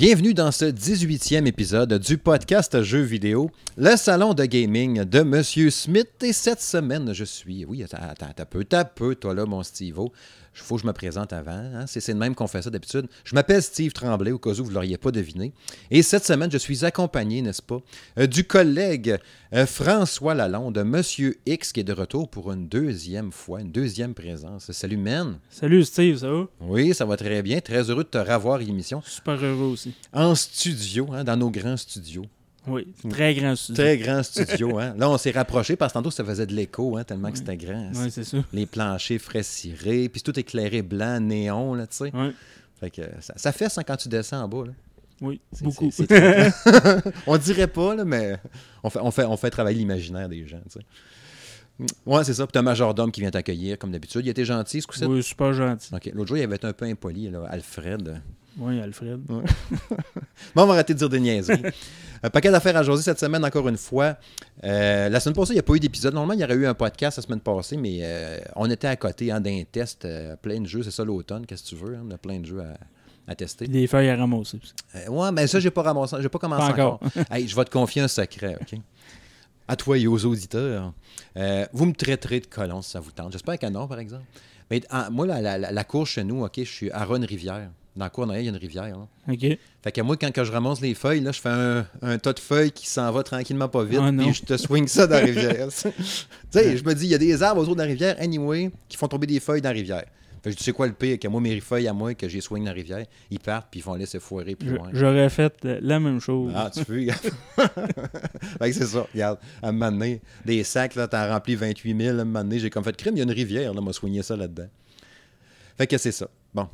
Bienvenue dans ce 18e épisode du podcast Jeux vidéo, le salon de gaming de Monsieur Smith. Et cette semaine, je suis. Oui, attends, attends, t'as peu, t'as peu, toi là, mon Steve-O. Il faut que je me présente avant. hein. C'est de même qu'on fait ça d'habitude. Je m'appelle Steve Tremblay, au cas où vous ne l'auriez pas deviné. Et cette semaine, je suis accompagné, n'est-ce pas, euh, du collègue euh, François Lalonde, Monsieur X, qui est de retour pour une deuxième fois, une deuxième présence. Salut, man. Salut Steve, ça va? Oui, ça va très bien. Très heureux de te revoir à l'émission. Super heureux aussi. En studio, hein, dans nos grands studios. Oui, très grand studio. Très grand studio. Hein. Là, on s'est rapproché parce que tantôt, ça faisait de l'écho, hein, tellement que c'était grand. Oui, c'est ça. Les planchers frais cirés, puis tout éclairé blanc, néon, là, tu sais. Ouais. Fait que ça, ça fesse hein, quand tu descends en bas. Là. Oui, C'est- beaucoup. c'est très- on dirait pas, là, mais on fait, on fait, on fait travailler l'imaginaire des gens, tu sais. Ouais, c'est ça. Puis t'as un majordome qui vient t'accueillir, comme d'habitude. Il était gentil, ce coup-ci? oui, super gentil. OK. L'autre jour, il avait été un peu impoli, là, Alfred. Oui, Alfred. Bon, on va arrêter de dire des niaiseries. Un paquet d'affaires à jaser cette semaine, encore une fois. Euh, la semaine passée, il n'y a pas eu d'épisode. Normalement, il y aurait eu un podcast la semaine passée, mais euh, on était à côté hein, d'un test, euh, plein de jeux. C'est ça l'automne, qu'est-ce que tu veux? hein, on a plein de jeux à, à tester. Des feuilles à ramasser ouais, mais ça, j'ai pas ramassé, j'ai pas commencé Pas encore. encore. Hey, je vais te confier un secret, OK? À toi et aux auditeurs. Vous me traiterez de colon si ça vous tente. J'espère que non, par exemple. Mais moi, la, la, la- la cour chez nous, OK, je suis à Ronne-Rivière. Dans cour derrière, il y a une rivière. là. OK. Fait que moi, quand que je ramasse les feuilles, là, je fais un, un tas de feuilles qui s'en va tranquillement pas vite, Ah, puis je te swing ça dans la rivière. tu sais, je me dis, il y a des arbres autour de la rivière, anyway, qui font tomber des feuilles dans la rivière. Fait que tu sais quoi le pire, que moi, mes feuilles à moi, que j'ai swing dans la rivière, ils partent, puis ils vont laisser foirer plus loin. J'aurais fait la même chose. Ah, tu veux, regarde. fait que c'est ça, regarde. À un moment donné, des sacs, là, t'en remplis 28 000. À un moment donné, j'ai comme fait crime, il y a une rivière, là, m'a soigné ça là-dedans. Fait que c'est ça. Bon.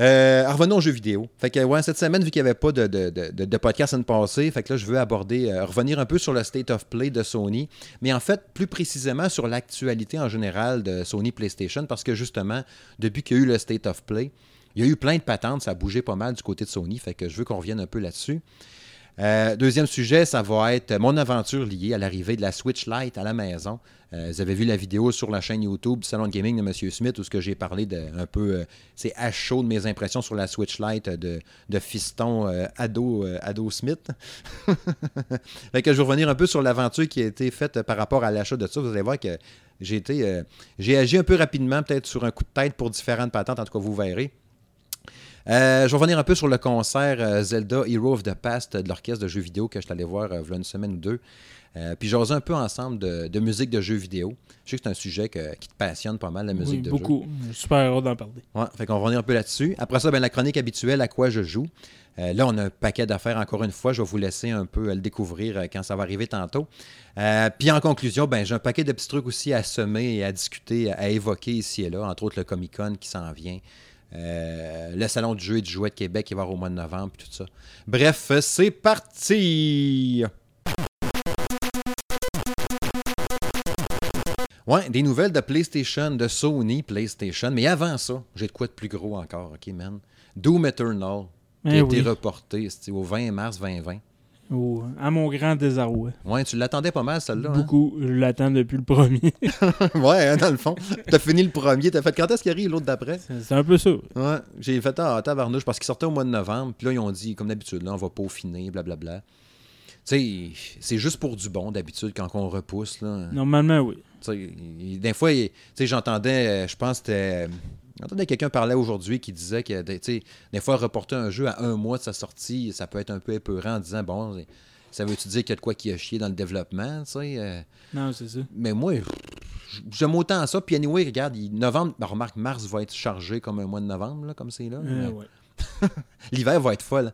Euh, revenons aux jeux vidéo. Fait que, ouais, cette semaine, vu qu'il n'y avait pas de, podcast à ne passer, fait je veux aborder, euh, revenir un peu sur le State of Play de Sony, mais en fait, plus précisément sur l'actualité en général de Sony PlayStation, parce que justement, depuis qu'il y a eu le State of Play, il y a eu plein de patentes, ça a bougé pas mal du côté de Sony, fait que je veux qu'on revienne un peu là-dessus. Euh, deuxième sujet, ça va être mon aventure liée à l'arrivée de la Switch Lite à la maison. Euh, vous avez vu la vidéo sur la chaîne YouTube du Salon de Gaming de M. Smith où ce que j'ai parlé de un peu, euh, c'est à chaud de mes impressions sur la Switch Lite de, fiston ado, ado Smith. fait que je vais revenir un peu sur l'aventure qui a été faite par rapport à l'achat de ça. Vous allez voir que j'ai été, j'ai agi un peu rapidement, peut-être sur un coup de tête pour différentes patentes, en tout cas vous verrez. Euh, je vais revenir un peu sur le concert euh, Zelda Hero of the Past de l'orchestre de jeux vidéo que je suis allé voir euh, une semaine ou deux. Euh, puis jaser un peu ensemble de, de musique de jeux vidéo. Je sais que c'est un sujet que- qui te passionne pas mal, la musique Oui, de beaucoup. Super heureux d'en parler. jeu. Ouais, fait qu'on va revenir un peu là-dessus. Après ça, ben, la chronique habituelle, à quoi je joue. Là, on a un paquet d'affaires encore une fois. Je vais vous laisser un peu le découvrir quand ça va arriver tantôt. Puis en conclusion, ben, j'ai un paquet de petits trucs aussi à semer et à discuter, à évoquer ici et là, entre autres le Comic Con qui s'en vient. Euh, le salon du jeu et du jouet de Québec qui va avoir au mois de novembre, puis tout ça. Bref, c'est parti! Ouais, des nouvelles de PlayStation, de Sony PlayStation. Mais avant ça, j'ai de quoi de plus gros encore, ok, man? Doom Eternal, qui a Eh été oui. reporté au 20 mars 2020. Oh, à mon grand désarroi. Ouais, tu l'attendais pas mal, celle-là. hein? Beaucoup. Je l'attends depuis le premier. ouais, hein, dans le fond. T'as fini le premier, t'as fait quand est-ce qu'il arrive l'autre d'après? C'est un peu ça. Ouais, j'ai fait ah, tabarnouche parce qu'il sortait au mois de novembre. Puis là, ils ont dit, comme d'habitude, là, on va peaufiner, blablabla. Tu sais, c'est juste pour du bon d'habitude quand on repousse. Là. Normalement, oui. Tu sais, il- des fois, j'entendais, euh, je pense que c'était. J'entendais quelqu'un parler aujourd'hui qui disait que des fois, reporter un jeu à un mois de sa sortie, ça peut être un peu épeurant en disant bon, ça veut-tu dire qu'il y a de quoi qui a chié dans le développement, euh, Non, c'est ça. mais moi, j'aime autant ça. Puis anyway, regarde, il- novembre, ben, remarque, mars va être chargé comme un mois de novembre, là, comme c'est là. Euh, Mais ouais. L'hiver va être folle.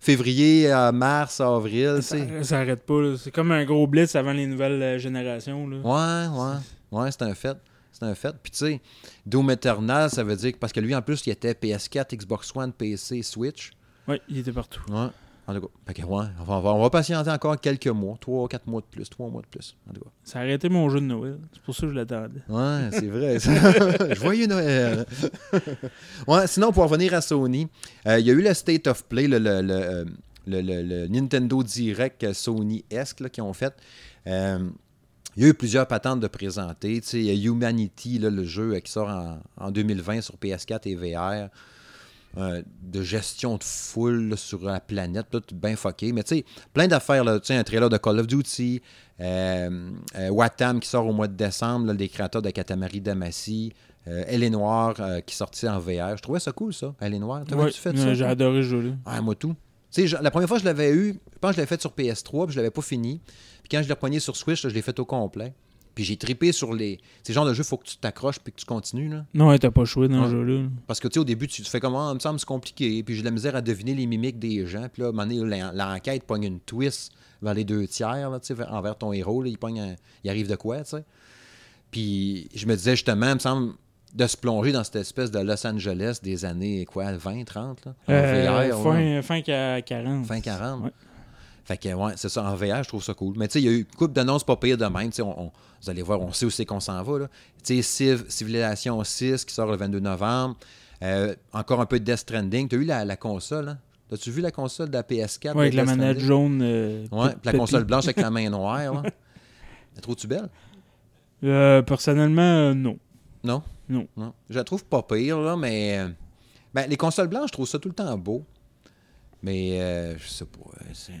Février, à mars, avril. Ça, ça arrête pas. C'est comme un gros blitz avant les nouvelles euh, générations. Là. Ouais, ouais. Ouais, c'est un fait. C'est un fait. Puis tu sais, Doom Eternal, ça veut dire que parce que lui, en plus, il était PS4, Xbox One, PC, Switch. Oui, il était partout. Ouais. En tout cas, fait que, ouais, on, va, on va- on va patienter encore quelques mois, trois, quatre mois de plus, trois mois de plus. En tout cas. Ça a arrêté mon jeu de Noël. C'est pour ça que je l'attendais. Ouais, c'est vrai. ça. Joyeux Noël. ouais, sinon, pour revenir à Sony, euh, il y a eu le State of Play, le, le- le, euh, le- Nintendo Direct Sony-esque qu'ils ont fait. Euh, il y a eu plusieurs patentes de présenter. Il y a Humanity, là, le jeu euh, qui sort en, en 2020 sur PS4 et VR. euh, de gestion de foule là, sur la planète, tout bien fucké. Mais tu sais, plein d'affaires, tu sais, un trailer de Call of Duty, euh, euh, Watam qui sort au mois de décembre, là, les créateurs de Katamari Damacy, Elle est Noire qui sortit en VR. Je trouvais ça cool, ça, Elle est Noire. Ouais, tu fait ça? J'ai adoré ce jeu-là. Moi tout. Tu sais, je- la première fois que je l'avais eu, je pense que je l'avais fait sur PS3, puis je l'avais pas fini. Puis quand je l'ai repogné sur Switch, là, je l'ai fait au complet. Puis j'ai trippé sur les. C'est le genre de jeu, faut que tu t'accroches puis que tu continues. Là. Non, ouais, t'as pas joué dans Ouais. ce jeu-là. Parce que tu sais, au début, tu te fais comment, il me semble c'est compliqué. Puis j'ai de la misère à deviner les mimiques des gens. Puis là, à un moment donné, l'en- l'enquête pogne une twist vers les deux tiers, là, envers ton héros. là, il, pogne un- il arrive de quoi, tu sais. Puis je me disais justement, il me semble, de se plonger dans cette espèce de Los Angeles des années, quoi, 20, 30, là. en Euh, VR, là. fin, fin qu'à 40. Fin 40. Ouais. Fait que, ouais, c'est ça. En VR, je trouve ça cool. Mais tu sais, il y a eu une couple d'annonces pas pires de même. Tu sais, on- on- vous allez voir, on sait où c'est qu'on s'en va. Tu sais, Civ- Civilization 6 qui sort le 22 novembre. Euh, encore un peu de Death Stranding. Tu as eu la, la console, hein? As-tu vu la console de la PS4? Ouais, avec la manette jaune. euh, Ouais, la console blanche avec la main noire. Elle Trouves-tu belle? Euh, personnellement, euh, non. Non? Non. Non. Je la trouve pas pire, là, mais. euh, Ben, les consoles blanches, je trouve ça tout le temps beau. Mais euh, je sais pas. euh, Tu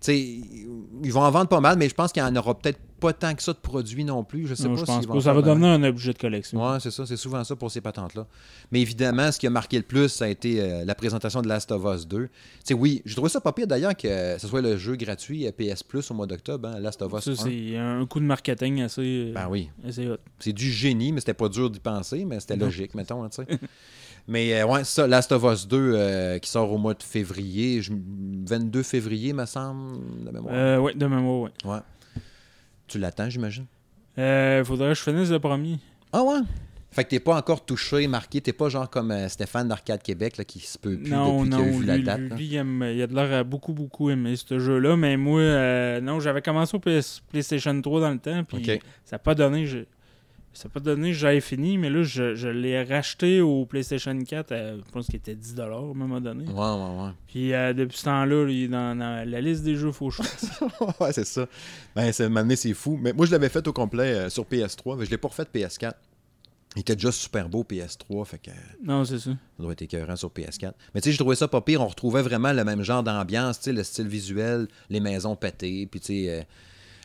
sais, ils vont en vendre pas mal, mais je pense qu'il n'y en aura peut-être pas tant que ça de produits non plus. Je sais Non, pas je pense pas. Ça va devenir un objet de collection. Ouais, c'est ça. C'est souvent ça pour ces patentes-là. Mais évidemment, ce qui a marqué le plus, ça a été euh, la présentation de Last of Us 2. Tu sais, oui, je trouvais ça pas pire d'ailleurs que ce soit le jeu gratuit à PS Plus au mois d'octobre, hein, Last of Us Ça, 1. c'est un coup de marketing assez, euh, Ben oui. C'est du génie, mais c'était pas dur d'y penser, mais c'était logique, mettons, hein, mais euh, ouais, ça, Last of Us 2 euh, qui sort au mois de février, je- 22 février, me semble, de mémoire. Euh, ouais, de mémoire, ouais. Ouais. Tu l'attends, j'imagine? Euh, faudrait que je finisse le premier. Ah ouais? Fait que t'es pas encore touché, marqué, t'es pas genre comme euh, Stéphane d'Arcade Québec là, qui se peut plus non, depuis non, qu'il a vu lui, la date. là. lui, il, aime- il a de l'air à beaucoup, beaucoup aimer ce jeu-là. Mais moi, euh, non, j'avais commencé au PS PlayStation 3 dans le temps, puis ça n'a pas donné. Ça pas donné que j'avais fini, mais là, je, je l'ai racheté au PlayStation 4, à, je pense qu'il était 10$ à un moment donné. Ouais, ouais, ouais. Puis euh, depuis ce temps-là, il est dans, dans la liste des jeux faut choisir. ouais, c'est ça. Ben, c'est, fou. Mais moi, je l'avais fait au complet euh, sur PS3, mais je l'ai pas refait PS4. Il était déjà super beau PS3, fait que euh, non, c'est ça. ça doit être écœurant sur PS4. Mais tu sais, je trouvais ça pas pire. On retrouvait vraiment le même genre d'ambiance, tu sais, le style visuel, les maisons pétées, puis tu sais, euh,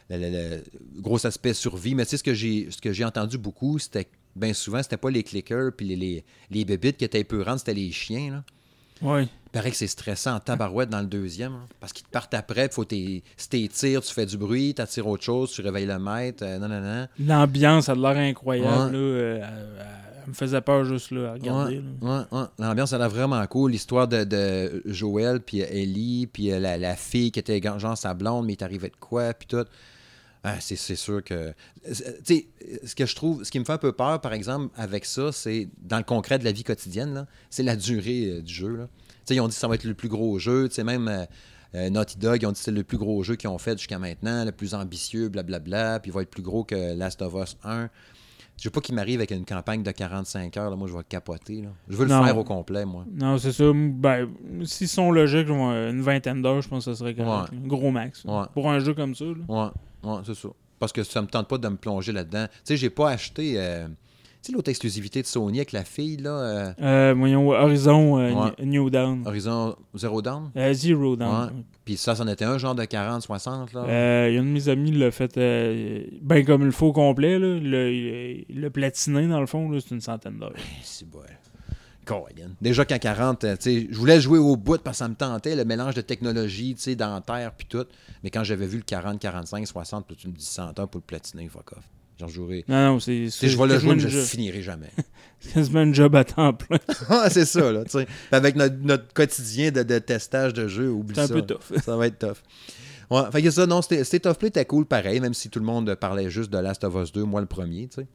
le, gros aspect survie. Mais tu sais, ce que j'ai, ce que j'ai entendu beaucoup, c'était bien souvent, c'était pas les clickers puis les, les, les bébites qui étaient épeurantes, c'était les chiens, là. Ouais. Il paraît que c'est stressant en tabarouette dans le deuxième. hein, parce qu'ils te partent après. Faut tes, si t'étires, tu fais du bruit, t'attires autre chose, tu réveilles le maître. euh, non, non, non. L'ambiance a l'air incroyable. Ouais. Là, euh, elle, elle me faisait peur juste là, à regarder. Ouais. L'ambiance, elle a vraiment cool. L'histoire de, de Joël, puis Ellie, puis euh, la, la fille qui était genre sa blonde, mais il t'arrivait de quoi, puis tout. Ah, c'est, sûr que. Tu sais, ce que je trouve, ce qui me fait un peu peur, par exemple, avec ça, c'est dans le concret de la vie quotidienne, c'est la durée euh, du jeu. Là. Ils ont dit que ça va être le plus gros jeu. Tu sais, même euh, euh, Naughty Dog, ils ont dit que c'est le plus gros jeu qu'ils ont fait jusqu'à maintenant, le plus ambitieux, blablabla, puis il va être plus gros que Last of Us 1. Je veux pas qu'il m'arrive avec une campagne de 45 heures. là. Moi, je vais capoter. là. Je veux le Non. faire au complet, moi. Non, c'est ça. Ben, s'ils sont logiques, une vingtaine d'heures, je pense que ça serait correct. Ouais. Un gros max. Ouais. Pour un jeu comme ça. là. Ouais, ouais, c'est ça. Parce que ça me tente pas de me plonger là-dedans. Tu sais, j'ai pas acheté. euh, sais, l'autre exclusivité de Sony avec la fille, là, euh, Euh, voyons, Horizon euh, Ouais. New Down. Horizon Zero Dawn? Euh, Zero Down. Puis ça, c'en était un genre de 40-60, là. Euh, Il y a un de mes amis l'a fait ben comme il faut au complet. Là. Le, le platiné, dans le fond, là, c'est une centaine d'heures. C'est bon. Déjà qu'à 40, euh, tu sais, je voulais jouer au bout parce que ça me tentait, le mélange de technologie, tu sais, dentaire puis tout. Mais quand j'avais vu le 40, 45, 60, puis tu me dis 100 heures pour le platiner, fuck off. J'en jouerai. Non, non, c'est je vais le jouer, mais je finirai jamais. c'est quasiment un job à temps plein. Ah, c'est ça, là, tu sais. Puis Avec notre, notre quotidien de, de testage de jeu, oublie C'est un ça. peu tough. Ça va être tough. Ouais, fait que ça, non, c'était- State of Play était cool pareil, même si tout le monde parlait juste de Last of Us 2, moi le premier, tu sais.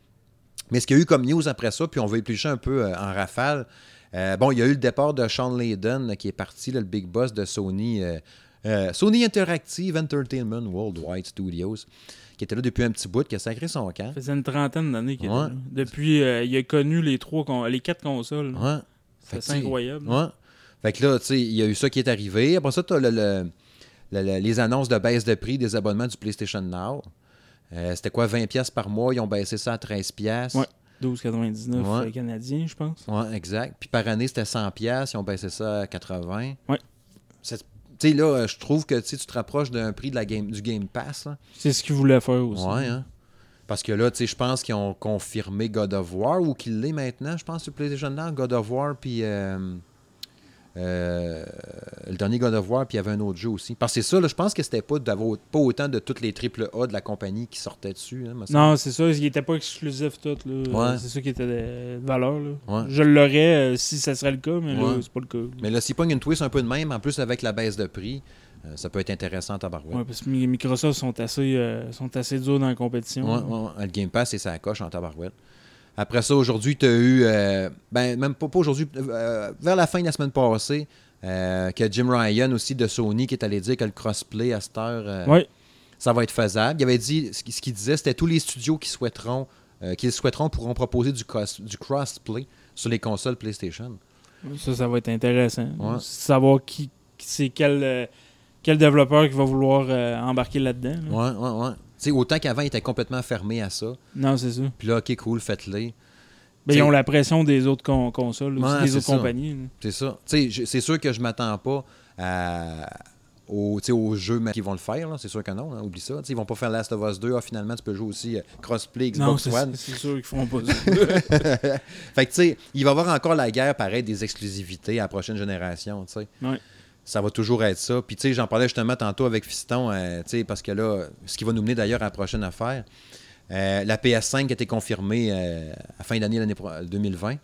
Mais ce qu'il y a eu comme news après ça, puis on va éplucher un peu euh, en rafale, euh, bon, il y a eu le départ de Sean Layden, qui est parti, là, le big boss de Sony, euh, euh, Sony Interactive Entertainment Worldwide Studios, qui était là depuis un petit bout, qui a sacré son camp. Ça faisait une trentaine d'années qu'il était Ouais. là. Depuis, euh, il a connu les trois, con- les quatre consoles. Ouais. C'est incroyable. Ouais. Fait que là, tu sais, il y a eu ça qui est arrivé. Après ça, tu as le, le- le- le- les annonces de baisse de prix des abonnements du PlayStation Now. Euh, C'était quoi, 20$ piastres par mois? Ils ont baissé ça à 13$. piastres. Ouais. 12,99 Ouais. canadiens, je pense. Exact. Puis par année, c'était 100$, piastres, ils ont baissé ça à 80$. Ouais. C'est- Tu sais, là, euh, je trouve que tu te rapproches d'un prix de la game, du Game Pass. C'est ce qu'ils voulaient faire aussi. Ouais, hein. Parce que là, tu sais, je pense qu'ils ont confirmé God of War ou qu'il l'est maintenant, je pense, sur PlayStation Now, God of War, puis euh, euh, le dernier God of War, puis il y avait un autre jeu aussi. Parce que c'est ça, là, je pense que c'était pas, pas autant de toutes les triple A de la compagnie qui sortaient dessus. hein. Non, c'est ça. Il n'était pas exclusif tout. Là. Ouais. C'est ça qui était de, valeur. Là. Ouais. Je l'aurais euh, si ça serait le cas, mais là, Ouais. c'est pas le cas. Mais là, s'il pogne une twist un peu de même, en plus avec la baisse de prix, euh, ça peut être intéressant à tabarouette. Ouais, parce que Mi- Microsoft sont assez, sont assez durs dans la compétition. Le Game Pass, c'est sa coche en tabarouette. Après ça, aujourd'hui, tu as eu, euh, ben, même pas, pas aujourd'hui, euh, vers la fin de la semaine passée, euh, que Jim Ryan aussi de Sony qui est allé dire que le crossplay à cette heure, euh, ça va être faisable. Il avait dit, ce qu'il disait, c'était tous les studios qui souhaiteront, qui le souhaiteront pourront proposer du, cross, du crossplay sur les consoles PlayStation. Ça, ça va être intéressant. Ouais. Savoir qui, c'est quel, quel développeur qui va vouloir embarquer là-dedans. là. Ouais, ouais, ouais. Autant qu'avant, il était complètement fermé à ça. Non, c'est ça. Puis là, OK, cool, faites-le. Ben, T'sais- ils ont la pression des autres con- consoles, Ouais, des autres ça. compagnies. C'est ça. C'est sûr que je m'attends pas à- aux, aux jeux qui vont le faire. C'est sûr que non. hein, oublie ça. Tu sais, ils vont pas faire Last of Us 2. Ah, finalement, tu peux jouer aussi euh, crossplay Xbox One. c'est sûr qu'ils feront pas ça. fait que, tu sais, il va y avoir encore la guerre, pareil, des exclusivités à la prochaine génération. tu sais. Ouais. Ça va toujours être ça. Puis, tu sais, j'en parlais justement tantôt avec Fiston, euh, tu sais, parce que là, ce qui va nous mener d'ailleurs à la prochaine affaire, euh, la PS5 a été confirmée euh, à fin d'année l'année pro- 2020.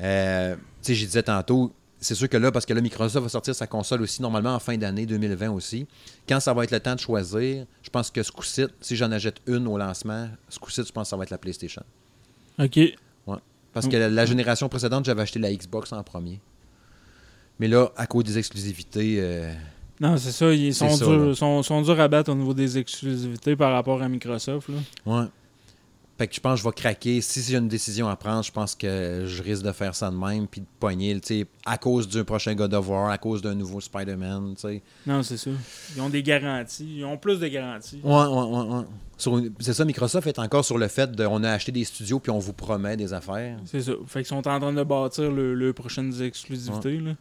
Euh, tu sais, je disais tantôt, c'est sûr que là, parce que là, Microsoft va sortir sa console aussi, normalement en fin d'année 2020 aussi. Quand ça va être le temps de choisir, je pense que ce coup-ci, si j'en achète une au lancement, ce coup-ci, je pense que ça va être la PlayStation. OK. Parce que la, la génération précédente, j'avais acheté la Xbox en premier. Mais là, à cause des exclusivités, euh, Non, c'est ça. Ils sont, ça, durs, sont, sont durs à battre au niveau des exclusivités par rapport à Microsoft. Là. ouais. Fait que je pense que je vais craquer. Si j'ai une décision à prendre, je pense que je risque de faire ça de même, puis de pogner, à cause d'un prochain God of War, à cause d'un nouveau Spider-Man. Non, c'est ça. Ils ont des garanties. Ils ont plus de garanties. Ouais, ouais, ouais, C'est ça, Microsoft est encore sur le fait de on a acheté des studios puis on vous promet des affaires. C'est ça. Fait qu'ils sont en train de bâtir le, le prochaines exclusivités. Là.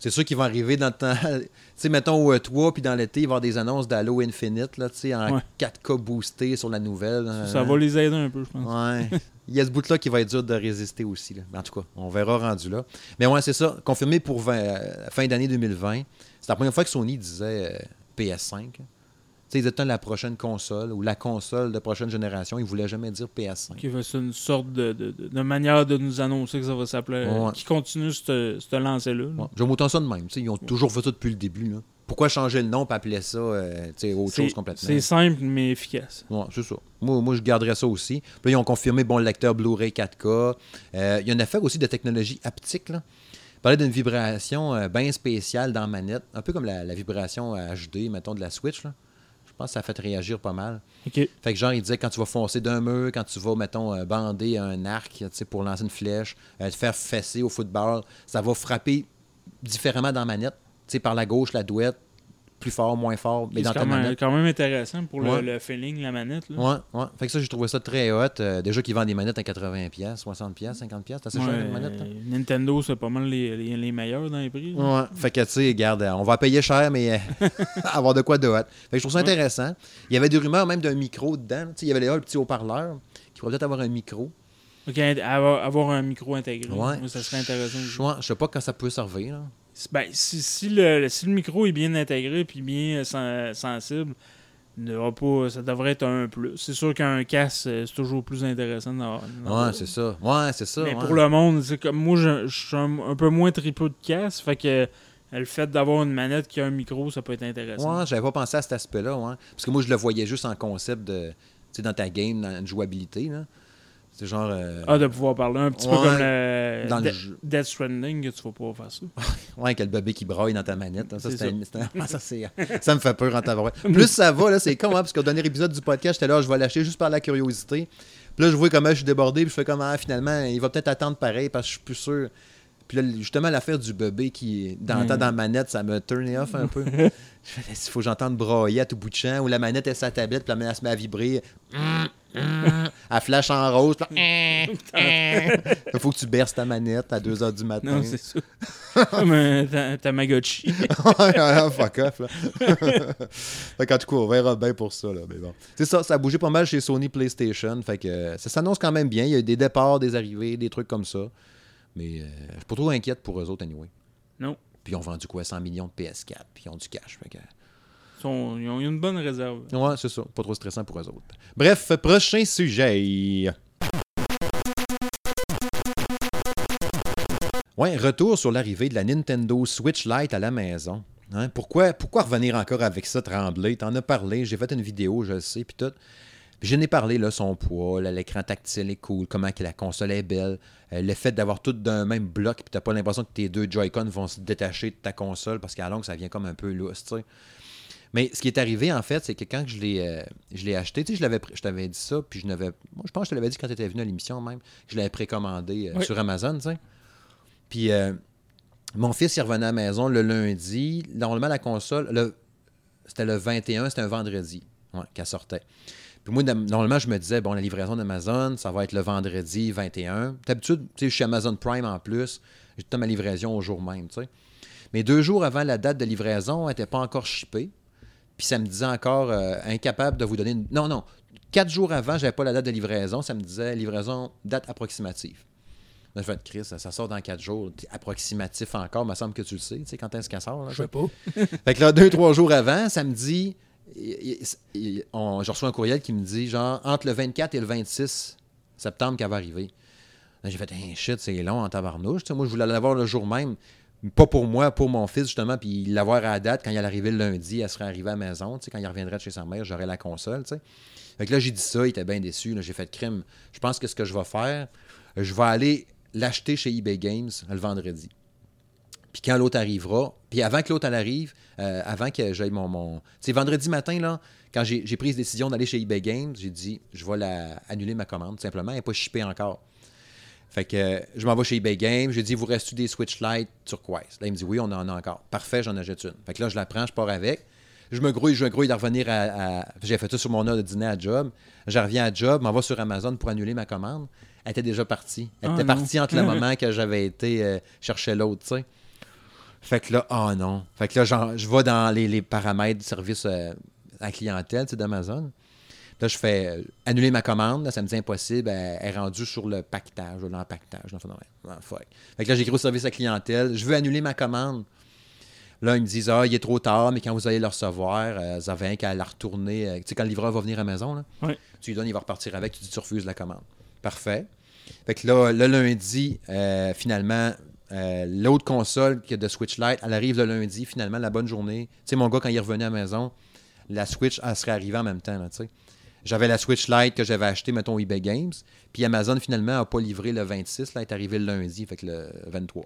C'est sûr qu'ils vont arriver dans le temps. tu sais, mettons au E3, puis dans l'été, il va y avoir des annonces d'Halo Infinite, là, tu sais, en Ouais. 4K boosté sur la nouvelle. Ça, euh, ça va les aider un peu, je pense. Ouais. Il y a ce bout-là qui va être dur de résister aussi. Là. En tout cas, on verra rendu là. Mais ouais, c'est ça. Confirmé pour 20, euh, fin d'année 2020. C'est la première fois que Sony disait euh, PS5. Ils disaient la prochaine console ou la console de prochaine génération. Ils ne voulaient jamais dire PS5. Qui va- C'est une sorte de, de, de- de manière de nous annoncer que ça va s'appeler. Ouais. Qui continue ce ce lancer-là. là. Ouais. J'aime autant ça de même. Ils ont toujours fait ça depuis le début. là. Pourquoi changer le nom et appeler ça euh, autre chose complètement? C'est simple, mais efficace. Ouais, c'est ça. Moi, moi, je garderais ça aussi. Puis ils ont confirmé, bon, le lecteur Blu-ray 4K. Euh, il y a une affaire aussi de technologie haptique, là. Parlait d'une vibration euh, bien spéciale dans la manette, un peu comme la, la vibration HD, mettons, de la Switch, là. Je pense que ça a fait réagir pas mal. Fait que genre, il disait quand tu vas foncer d'un mur, quand tu vas, mettons, euh, bander un arc, pour lancer une flèche, euh, te faire fesser au football, ça va frapper différemment dans la manette. Tu sais, par la gauche, la douette, plus fort, moins fort, mais dans ta même, manette. quand même intéressant pour le- Ouais. le, feeling, la manette. Là. Ouais, ouais. Fait que ça, j'ai trouvé ça très hot. Euh, déjà qu'ils vendent des manettes à 80$, 60$, 50$. C'est assez cher, Ouais, une manette, euh, Nintendo, c'est pas mal les, les, les meilleurs dans les prix. là. Ouais. Fait que, tu sais, regarde, euh, on va payer cher, mais euh, avoir de quoi de hot. Fait que je trouve ça intéressant. Il y avait des rumeurs même d'un micro dedans. Tu sais, il y avait là le petit haut-parleur qui pourrait peut-être avoir un micro. Ok, avoir, avoir un micro intégré. Ouais. Oui, ça serait intéressant. Je, je sais pas quand ça peut servir. là. Ben, si, si, le, si le micro est bien intégré puis bien euh, sen- sensible, pas, ça devrait être un plus. C'est sûr qu'un casque, euh, c'est toujours plus intéressant. d'avoir- d'avoir- Ouais, c'est ça. Ouais, c'est ça. Mais ouais. pour le monde, c'est comme moi, je, je suis un, un peu moins tripeux de casque. Fait que euh, le fait d'avoir une manette qui a un micro, ça peut être intéressant. Ouais, j'avais pas pensé à cet aspect-là. Ouais. Parce que moi, je le voyais juste en concept de. Tu sais, dans ta game, dans une jouabilité. là. C'est genre. euh, Ah, de pouvoir parler un petit peu comme le, dans le jeu. Death Stranding, tu vas pouvoir faire ça. Ouais, que le bébé qui braille dans ta manette. là. Ça, C'est c'est un- ça, ça me fait peur en tabarouette. Plus ça va, là, c'est con, hein, parce qu'au dernier épisode du podcast, j'étais là, je vais lâcher juste par la curiosité. Puis là, je vois comment je suis débordé, puis je fais comme, ah, finalement, il va peut-être attendre pareil, parce que je suis plus sûr. Puis là, justement, l'affaire du bébé qui dans, Mm. dans la manette, ça me turné off un peu. Je fais, Il faut que j'entende brailler à tout bout de champ, ou la manette est sa tablette, puis la manette se met à vibrer. Elle flash en rose. Il faut que tu berces ta manette à 2h du matin. Non, c'est ça. Comme un ta- Tamagotchi. Ouais, ouais, fuck off, là. fait qu'en tout cas, on verra bien pour ça, là. Mais bon. C'est ça, ça a bougé pas mal chez Sony PlayStation. Fait que euh, ça s'annonce quand même bien. Il y a eu des départs, des arrivées, des trucs comme ça. Mais euh, je suis pas trop inquiète pour eux autres, anyway. Non. Puis ils ont vendu quoi? 100 millions de PS4. Puis ils ont du cash. Fait que... Ils, ont une bonne réserve. Ouais, c'est ça. Pas trop stressant pour eux autres. Bref, prochain sujet. Ouais, retour sur l'arrivée de la Nintendo Switch Lite à la maison. Hein, Pourquoi, pourquoi revenir encore avec ça, Tremblay? T'en as parlé, j'ai fait une vidéo, je le sais, puis tout. Puis j'en ai parlé, là, son poids, l'écran tactile est cool, comment que la console est belle, euh, le fait d'avoir tout d'un même bloc, puis t'as pas l'impression que tes deux Joy-Con vont se détacher de ta console, parce qu'à longue, ça vient comme un peu lousse, tu sais. Mais ce qui est arrivé, en fait, c'est que quand je l'ai, euh, je l'ai acheté, tu sais, je, l'avais, pr- je t'avais dit ça, puis je n'avais. Moi, je pense que je te l'avais dit quand tu étais venu à l'émission même. que Je l'avais précommandé euh, Oui. sur Amazon, tu sais. Puis euh, mon fils, il revenait à la maison le lundi. Normalement, la console, le- c'était le 21, c'était un vendredi ouais, qu'elle sortait. Puis moi, normalement, je me disais, bon, la livraison d'Amazon, ça va être le vendredi 21. D'habitude, tu sais, je suis Amazon Prime en plus. J'ai tout le temps ma livraison au jour même, tu sais. Mais deux jours avant la date de livraison, elle n'était pas encore shippée. Puis ça me disait encore euh, incapable de vous donner. une- Non, non. Quatre jours avant, j'avais pas la date de livraison. Ça me disait livraison, date approximative. Là, je fais Chris, ça, ça sort dans quatre jours. Approximatif encore, me semble que tu le sais. Tu sais, quand est-ce qu'elle sort? là, Je sais pas. fait que là, deux, trois jours avant, ça me dit. il- il- il- on- je reçois un courriel qui me dit, genre, entre le 24 et le 26 septembre qu'elle va arriver. J'ai fait, hey, shit, c'est long en tabarnouche. Moi, je voulais l'avoir le jour même. Pas pour moi, pour mon fils, justement, puis l'avoir à la date. Quand il allait arriver le lundi, elle serait arrivée à la maison. Tu quand il reviendrait de chez sa mère, j'aurais la console. Tu sais. Fait que là, j'ai dit ça, il était bien déçu. J'ai fait crime. Je pense que ce que je vais faire, je vais aller l'acheter chez eBay Games le vendredi. Puis quand l'autre arrivera, puis avant que l'autre arrive, euh, avant que j'aille mon. mon... C'est vendredi matin, là, quand j'ai pris la décision d'aller chez eBay Games, j'ai dit, je vais la, annuler ma commande, simplement. Elle n'est pas shippée encore. Fait que je m'en vais chez eBay Games, j'ai dit, vous reste des Switch Lite turquoise? Là, il me dit, oui, on en a encore. Parfait, j'en achète une. Fait que là, je la prends, je pars avec. Je me grouille, je me grouille de revenir à. à- J'ai fait ça sur mon heure de dîner à job. Je reviens à job, m'en vais sur Amazon pour annuler ma commande. Elle était déjà partie. Elle Ah était non. partie entre le moment que j'avais été euh, chercher l'autre, tu sais. Fait que là, oh non. Fait que là, je vais dans les, les paramètres du service euh, à clientèle tu sais, d'Amazon. Là, je fais euh, annuler ma commande. Là, ça me dit impossible. Elle elle est rendue sur le pactage, ou l'empaquetage. Non, fuck. Fait que là, j'écris au service à la clientèle. Je veux annuler ma commande. Là, ils me disent Ah, il est trop tard, mais quand vous allez le recevoir, euh, vous avez qu'à la retourner. euh, tu sais, quand le livreur va venir à la maison, là, Ouais. tu lui donnes, il va repartir avec, tu dis tu refuses la commande. Parfait. Fait que là, le lundi, euh, finalement, l'autre console que de Switch Lite, elle arrive le lundi, finalement, la bonne journée. Tu sais, mon gars, quand il revenait à la maison, la Switch, elle serait arrivée en même temps, tu sais. J'avais la Switch Lite que j'avais acheté, mettons, eBay Games. Puis Amazon, finalement, n'a pas livré le 26. Là, elle est arrivé le lundi, fait que le 23.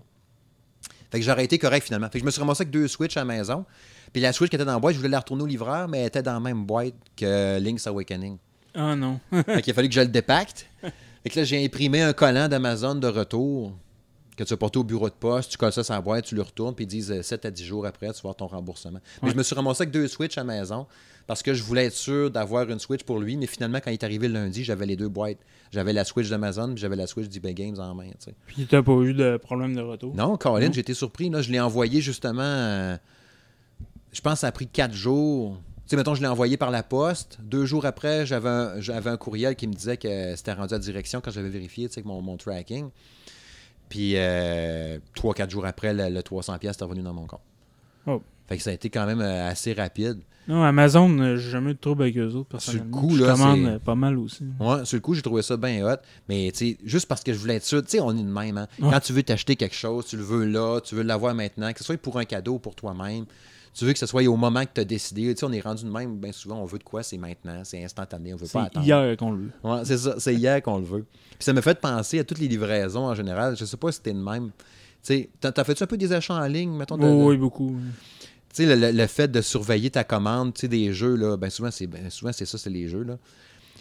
Fait que j'aurais été correct, finalement. Fait que je me suis ramassé avec deux Switch à la maison. Puis la Switch qui était dans la boîte, je voulais la retourner au livreur, mais elle était dans la même boîte que Link's Awakening. Ah non. Fait qu'il a fallu que je le dépacte. Fait que là, j'ai imprimé un collant d'Amazon de retour que tu as porté au bureau de poste, tu colles ça la boîte, tu le retournes, puis ils disent euh, 7 à 10 jours après, tu vas avoir ton remboursement. Mais Ouais. je me suis ramassé avec deux Switch à la maison parce que je voulais être sûr d'avoir une Switch pour lui, mais finalement, quand il est arrivé le lundi, j'avais les deux boîtes. J'avais la Switch d'Amazon, puis j'avais la Switch d'eBay Games en main. tu. Puis t'as pas eu de problème de retour? Non, Colin, été surpris. Là, je l'ai envoyé justement. euh, je pense que ça a pris quatre jours. Tu sais, mettons, je l'ai envoyé par la poste. Deux jours après, j'avais un, un courriel qui me disait que c'était rendu à direction quand j'avais vérifié, tu sais, mon, mon tracking. Puis, euh, trois, quatre jours après, le, le 300$ pièces est revenu dans mon compte. Oh. Fait que ça a été quand même euh, assez rapide. Non, Amazon, euh, j'ai jamais eu de trouble avec eux autres, personnellement. coup, je là, commande c'est- euh, pas mal aussi. Ouais, sur le coup, j'ai trouvé ça bien hot. Mais tu sais, juste parce que je voulais être sûr, tu sais, on est de même. Hein? Ouais. Quand tu veux t'acheter quelque chose, tu le veux là, tu veux l'avoir maintenant, que ce soit pour un cadeau ou pour toi-même. Tu veux que ce soit au moment que tu as décidé. Tu sais, on est rendu de même, bien souvent, on veut de quoi, c'est maintenant, c'est instantané, on veut C'est pas attendre. hier qu'on le veut. Ouais, c'est ça, c'est hier qu'on le veut. Puis ça me fait penser à toutes les livraisons en général. Je sais pas si c'était de même. Tu sais, t'as fait-tu un peu des achats en ligne, mettons? de- Oh, oui, beaucoup. tu sais, le, le- le fait de surveiller ta commande, tu sais, des jeux, là, ben souvent, c'est ben souvent c'est ça, c'est les jeux, là.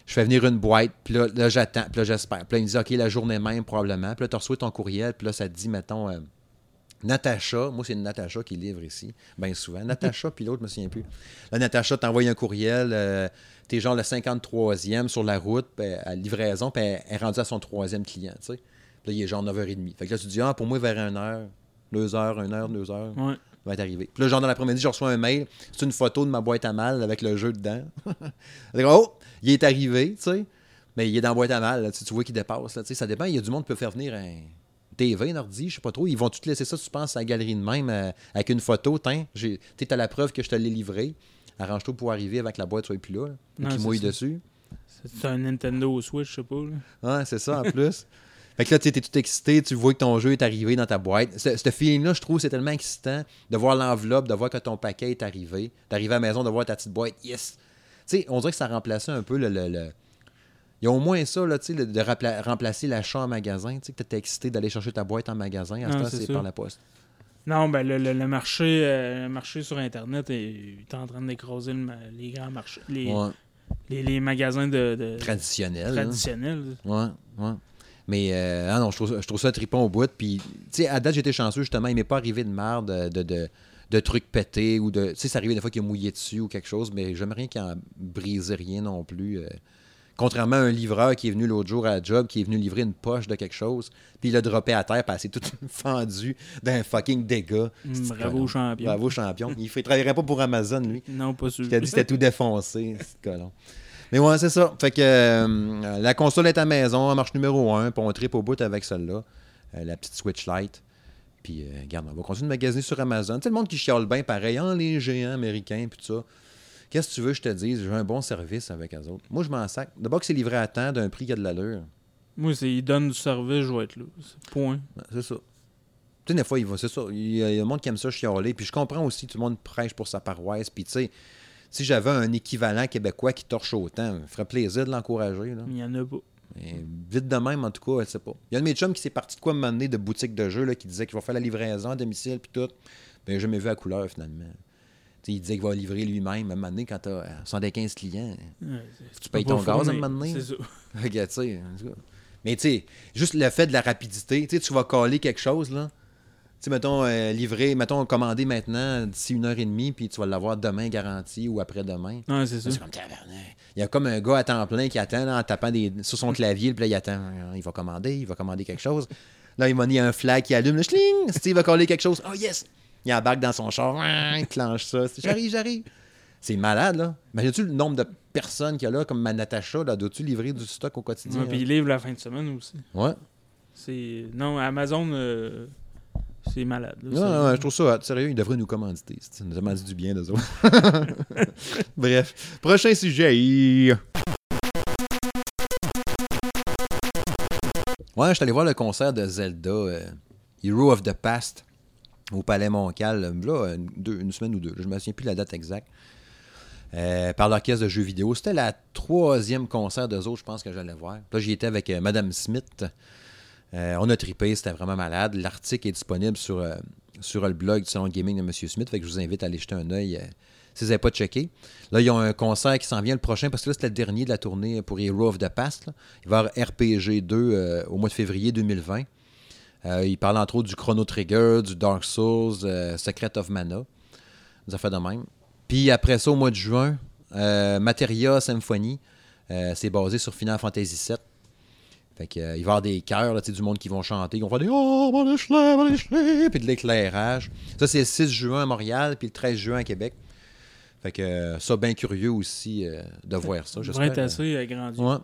Je fais venir une boîte, puis là, là, j'attends, puis là, j'espère. Puis là, il me dit, OK, la journée même, probablement. Puis là, tu reçois ton courriel, puis là, ça te dit, mettons, euh, Natacha, moi c'est Natacha qui livre ici, bien souvent. Natacha, puis l'autre, je me souviens plus. Là, Natacha t'envoie un courriel, euh, t'es genre le 53e sur la route à livraison, puis elle est rendue à son troisième client, tu sais. Puis Là, il est genre 9h30. Fait que là, tu dis, ah, pour moi, vers 1h, 2h, 1h, 2h, Ouais. va être arrivé. Puis là, genre dans l'après-midi, je reçois un mail, c'est une photo de ma boîte à mal avec le jeu dedans. Oh, il est arrivé, tu sais. Mais il est dans la boîte à mal, là, tu vois qu'il dépasse, là, tu sais. Ça dépend, il y a du monde qui peut faire venir un TV, un ordi, je sais pas trop. Ils vont tout laisser ça, tu penses, à la galerie de même, euh, avec une photo, tiens, tu as la preuve que je te l'ai livré. Arrange-toi pour arriver avec la boîte, soit plus là, qui mouille ça. dessus. C'est un Nintendo Switch, je sais pas. là. Ouais, c'est ça en plus. Fait que là, tu es tout excité, tu vois que ton jeu est arrivé dans ta boîte. Ce, ce feeling-là, je trouve, c'est tellement excitant de voir l'enveloppe, de voir que ton paquet est arrivé, d'arriver à la maison, de voir ta petite boîte. Yes! Tu sais, on dirait que ça remplaçait un peu le. le- le- Il y a au moins ça, là, tu sais, le- de remplacer l'achat en magasin. Tu sais, que tu étais excité d'aller chercher ta boîte en magasin. À ce temps, c'est par la poste. Non, ben le, le- le marché, euh, le marché sur Internet est, est en train d'écraser les grands marchés, les, Ouais. les, les magasins de, de- Traditionnel. hein. traditionnels. Ouais, ouais. Mais euh, ah non, je trouve, ça- je trouve ça trippant au bout. Puis, tu sais, à date, j'étais chanceux, justement. Il m'est pas arrivé de merde, de, de, de, de trucs pétés ou de. Tu sais, ça arrivait des fois qu'il a mouillé dessus ou quelque chose, mais j'aime rien qu'il en brise rien non plus. euh. Contrairement à un livreur qui est venu l'autre jour à la job, qui est venu livrer une poche de quelque chose, puis il l'a droppé à terre, s'est toute fendue d'un fucking dégât. Mm, bravo, colon. champion. Bravo, champion. Il ne travaillerait pas pour Amazon, lui. Non, pas sûr. Qui a dit que c'était tout défoncé, c'est colon. Mais ouais, c'est ça. Fait que euh, la console est à maison, elle marche numéro 1, puis on tripe au bout avec celle-là, euh, la petite Switch Lite. Puis, euh, regarde, on va continuer de magasiner sur Amazon. Tu sais, le monde qui chiale bien pareil, hein, les géants américains, puis tout ça. Qu'est-ce que tu veux que je te dise? J'ai un bon service avec eux autres. Moi, je m'en sac. D'abord que c'est livré à temps, d'un prix qui a de l'allure. Moi, c'est ils donnent du service, je vais être là. Point. C'est ça. Tu sais, des fois, il va, c'est ça. Il y a le monde qui aime ça chialer. Puis je comprends aussi, tout le monde prêche pour sa paroisse. Puis tu sais, si j'avais un équivalent québécois qui torche autant, il ferait plaisir de l'encourager. là. Il n'y en a pas. Mais vite de même, en tout cas, elle sait pas. Il y a un de mes chums qui s'est parti de quoi me mener de boutique de jeux là, qui disait qu'il va faire la livraison à domicile puis tout. Mais j'ai jamais vu à couleur finalement. Il disait qu'il va livrer lui-même à un moment donné quand tu as 75 clients. Ouais, Tu payes ton gaz à un moment donné? C'est ça. Fait que, tu sais, en tout cas. Mais tu sais, juste le fait de la rapidité, tu vas coller quelque chose, là. Tu sais, mettons, euh, livrer, mettons, commander maintenant d'ici une heure et demie, puis tu vas l'avoir demain garanti ou après-demain. Ouais, c'est ça. C'est comme tabarnak. Il y a comme un gars à temps plein qui attend là, en tapant des, sur son clavier, puis là, il attend. Il va commander, il va commander quelque chose. Là, il m'a mis un flag qui allume, le schling! Steve va coller quelque chose. Oh yes! Il embarque dans son char, il clenche ça. J'arrive, j'arrive. C'est malade, là. Imagines-tu le nombre de personnes qu'il y a là, comme ma Natacha, là, dois-tu livrer du stock au quotidien? Ouais, puis ils livrent la fin de semaine aussi. Ouais. C'est Non, Amazon, euh, c'est malade. là. Ça- ouais, je trouve ça. Sérieux, ils devraient nous commanditer. Ça nous a dit du bien, d'eux autres. Bref, prochain sujet. Ouais, je suis allé voir le concert de Zelda, euh, Hero of the Past, au Palais Montcal, euh, là, une, semaine ou deux. Je me souviens plus de la date exacte. Euh, par l'orchestre de jeux vidéo. C'était la troisième concert d'eux autres, je pense, que j'allais voir. Là, j'y étais avec euh, Madame Smith. Euh, on a tripé, c'était vraiment malade. L'article est disponible sur, euh, le blog du Salon Gaming de M. Smith, fait que je vous invite à aller jeter un œil si vous n'avez pas checké. Là, ils ont un concert qui s'en vient le prochain, parce que là, c'était le dernier de la tournée pour Hero of the Past. là. Il va y avoir RPG 2 euh, au mois de février 2020. Euh, il parle entre autres du Chrono Trigger, du Dark Souls, euh, Secret of Mana. Des affaires de même. Puis après ça, au mois de juin, euh, Materia Symphony, c'est basé sur Final Fantasy VII. Fait que, il va y avoir des chœurs, du monde qui vont chanter, qui vont faire des Oh, mon éclair, mon éclair puis de l'éclairage. Ça, c'est le 6 juin à Montréal, puis le 13 juin à Québec. Fait que ça, bien curieux aussi de voir ça. Ça j'espère. être assez agrandi. Ouais.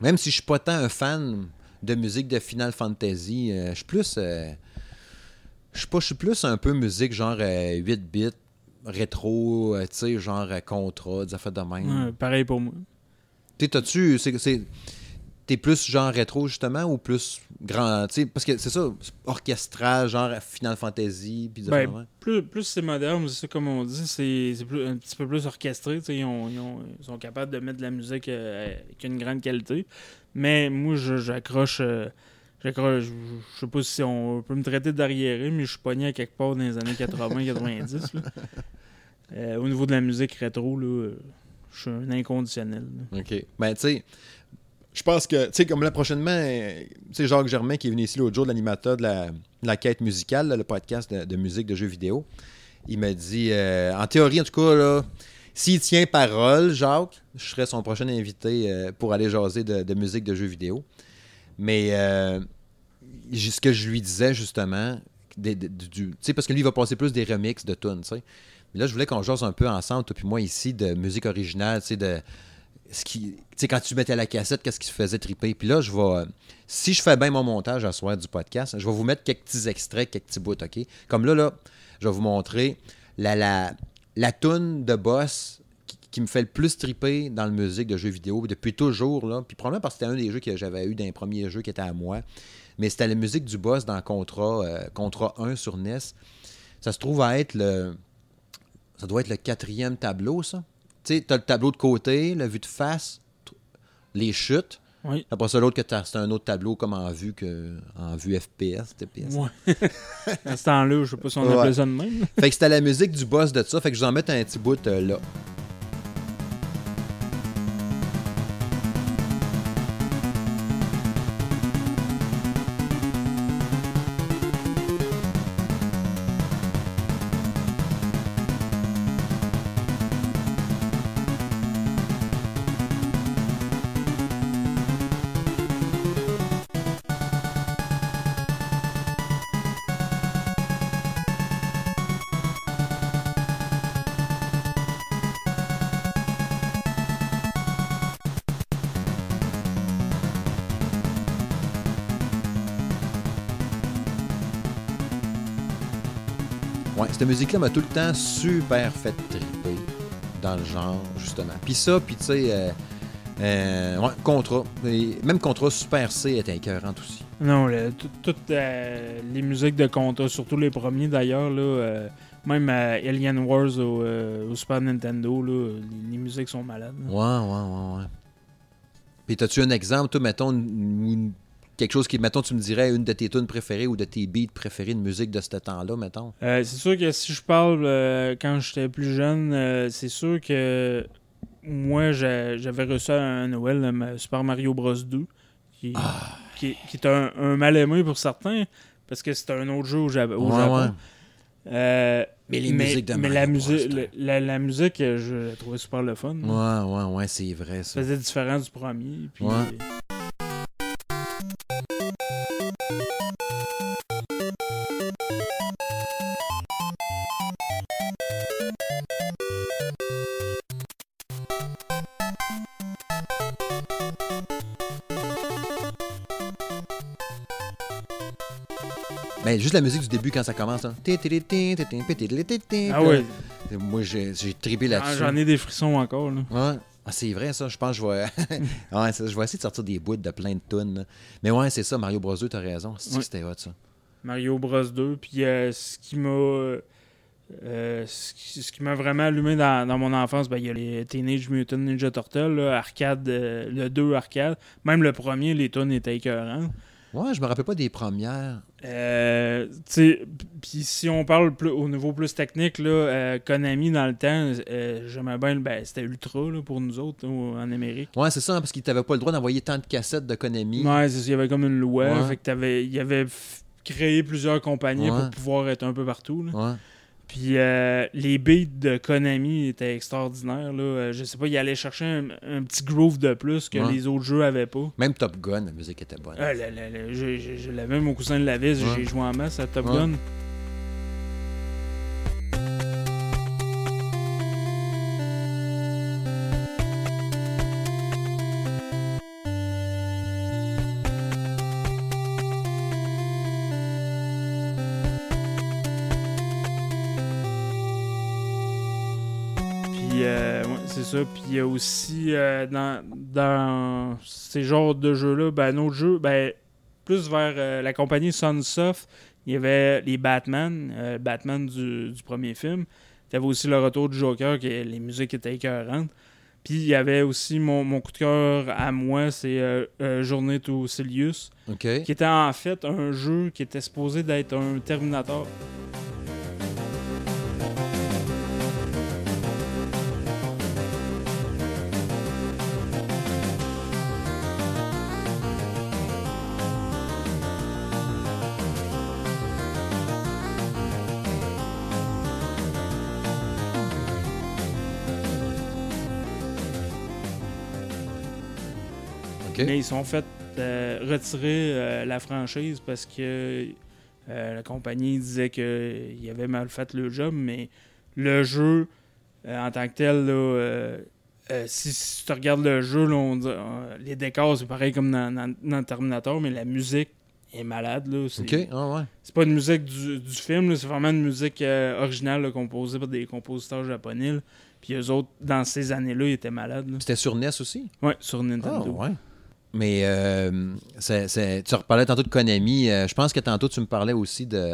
Même si je suis pas tant un fan de musique de Final Fantasy, euh, je suis plus. euh, je sais pas, je suis plus un peu musique genre euh, 8 bits, rétro, euh, tu sais, genre euh, contrat, des affaires de même. Ouais, pareil pour moi. Tu sais, t'as-tu. c'est- c'est- T'es plus genre rétro justement ou plus grand. Tu sais, parce que c'est ça, orchestral, genre Final Fantasy, puis Ben. Plus, plus c'est moderne, c'est ça comme on dit, c'est c'est plus- un petit peu plus orchestré. tu sais, Ils, ont- ils ont- ils sont capables de mettre de la musique euh, avec une grande qualité. Mais moi, je- j'accroche. euh, j'accroche- je sais pas si on peut me traiter d'arriéré, mais je suis pogné à quelque part dans les années 80-90. Euh, au niveau de la musique rétro, là, euh, je suis un inconditionnel. là. OK. Ben, tu sais, je pense que, tu sais, comme là, prochainement, euh, tu Jacques Germain qui est venu ici l'autre jour, l'animateur de la, de la quête musicale, là, le podcast de, de musique de jeux vidéo, il m'a dit, euh, en théorie, en tout cas, là, s'il tient parole, Jacques, je serais son prochain invité euh, pour aller jaser de, musique de jeux vidéo. Mais euh, ce que je lui disais, justement, parce que lui, il va passer plus des remixes de tunes, tu sais. Mais là, je voulais qu'on jase un peu ensemble, puis moi, ici, de musique originale, de ce qui, quand tu mettais la cassette, qu'est-ce qui se faisait triper. Puis là, je vais, si je fais bien mon montage à soir du podcast, je vais vous mettre quelques petits extraits, quelques petits bouts, OK? Comme là, là, je vais vous montrer la, la, la toune de boss qui, me fait le plus triper dans la musique de jeux vidéo depuis toujours, là. Puis probablement parce que c'était un des jeux que j'avais eu dans les premiers jeux qui était à moi. Mais c'était la musique du boss dans Contra, euh, Contra 1 sur NES. Ça se trouve à être le... Ça doit être le quatrième tableau, ça. Tu sais, t'as le tableau de côté, la vue de face, les chutes. Oui. Après ça, l'autre, que t'as- c'est un autre tableau comme en vue que en vue FPS, TPS. Ouais. à ce temps-là, je sais pas si on Ouais. appelait ça de même. Fait que c'était la musique du boss de ça. Fait que je vous en mets un petit bout euh, là. Musique-là m'a tout le temps super fait triper dans le genre, justement. Puis ça, puis tu sais, euh, euh, ouais, Contra. Et même Contra Super C était écœurante aussi. Non, le- tout- toutes euh, les musiques de Contra, surtout les premiers d'ailleurs, là, euh, même Alien Wars au, au Super Nintendo, là, les, les musiques sont malades. là. Ouais, ouais, ouais, ouais. Puis t'as-tu un exemple, toi, mettons, une- une- quelque chose qui, mettons, tu me dirais une de tes tunes préférées ou de tes beats préférés de musique de ce temps-là, mettons? Euh, c'est sûr que si je parle euh, quand j'étais plus jeune, euh, c'est sûr que moi j'a- j'avais reçu à Noël Super Mario Bros 2, qui, Ah. qui, qui est un, un mal aimé pour certains, parce que c'est un autre jeu au, Ouais, Japon. ouais. Mais les musiques de mais Mario la, Bros, musique, c'est- la, la musique, je la trouvais super le fun. Ouais, ouais, ouais, c'est vrai, Ça ça. faisait différent du premier. Puis, Ouais. Juste la musique du début quand ça commence. Là. Ah ouais, Moi, j'ai trippé Ah, là-dessus. j'en ai des frissons encore. Là. Ouais. Ah, c'est vrai, ça. Je pense que je vais... ouais, ça, je vais essayer de sortir des bouts de plein de tunes. Mais ouais, c'est ça. Mario Bros 2, t'as raison. C'est Ouais. c'était hot, ça. Mario Bros 2. Puis euh, ce qui m'a. euh, ce qui, m'a vraiment allumé dans, dans mon enfance, ben, il y a les Teenage Mutant Ninja Turtles, là, arcade, euh, le 2 arcade. Même le premier, les tunes étaient écœurants. Ouais, je me rappelle pas des premières. Euh, puis si on parle plus, au niveau plus technique, là, euh, Konami dans le temps, euh, j'aimais bien, ben, c'était ultra là, pour nous autres là, en Amérique. Ouais, c'est ça, hein, parce qu'ils t'avaient pas le droit d'envoyer tant de cassettes de Konami. Ouais, c'est ça, il y avait comme une loi, Ouais. fait que t'avais, il y avait créé plusieurs compagnies Ouais. pour pouvoir être un peu partout. là. Ouais. Puis euh, les beats de Konami étaient extraordinaires. Là. Euh, je sais pas, ils allaient chercher un, un petit groove de plus que Ouais. les autres jeux avaient pas. Même Top Gun, la musique était bonne. Ah, là, là, là, je, je- je l'avais, mon cousin de l'avait, Ouais. j'ai joué en masse à Top Ouais. Gun. Ça. Puis, il y a aussi euh, dans, dans ces genres de jeux-là, ben, un autre jeu, ben, plus vers euh, la compagnie Sunsoft, il y avait les Batman, euh, Batman du, du premier film. Il y avait aussi le retour du Joker, que les musiques étaient écœurantes. Puis, il y avait aussi mon, mon coup de cœur à moi, c'est euh, euh, Journée to Silius, qui était en fait un jeu qui était supposé d'être un Terminator. Mais ils sont fait euh, retirer euh, la franchise parce que euh, la compagnie disait qu'ils avaient mal fait le job, mais le jeu en tant que tel, là, euh, si, si tu regardes le jeu, là, on dit- euh, les décors, c'est pareil comme dans, dans- dans Terminator, mais la musique est malade. Là, c'est, OK, ah ouais. c'est pas une musique du, du film, là, c'est vraiment une musique euh, originale là, composée par des compositeurs japonais. Puis eux autres, dans ces années-là, ils étaient malades. C'était sur NES aussi? Ouais, sur Ah, Nintendo. ouais. Mais euh, c'est- c'est- tu reparlais tantôt de Konami. euh, je pense que tantôt tu me parlais aussi de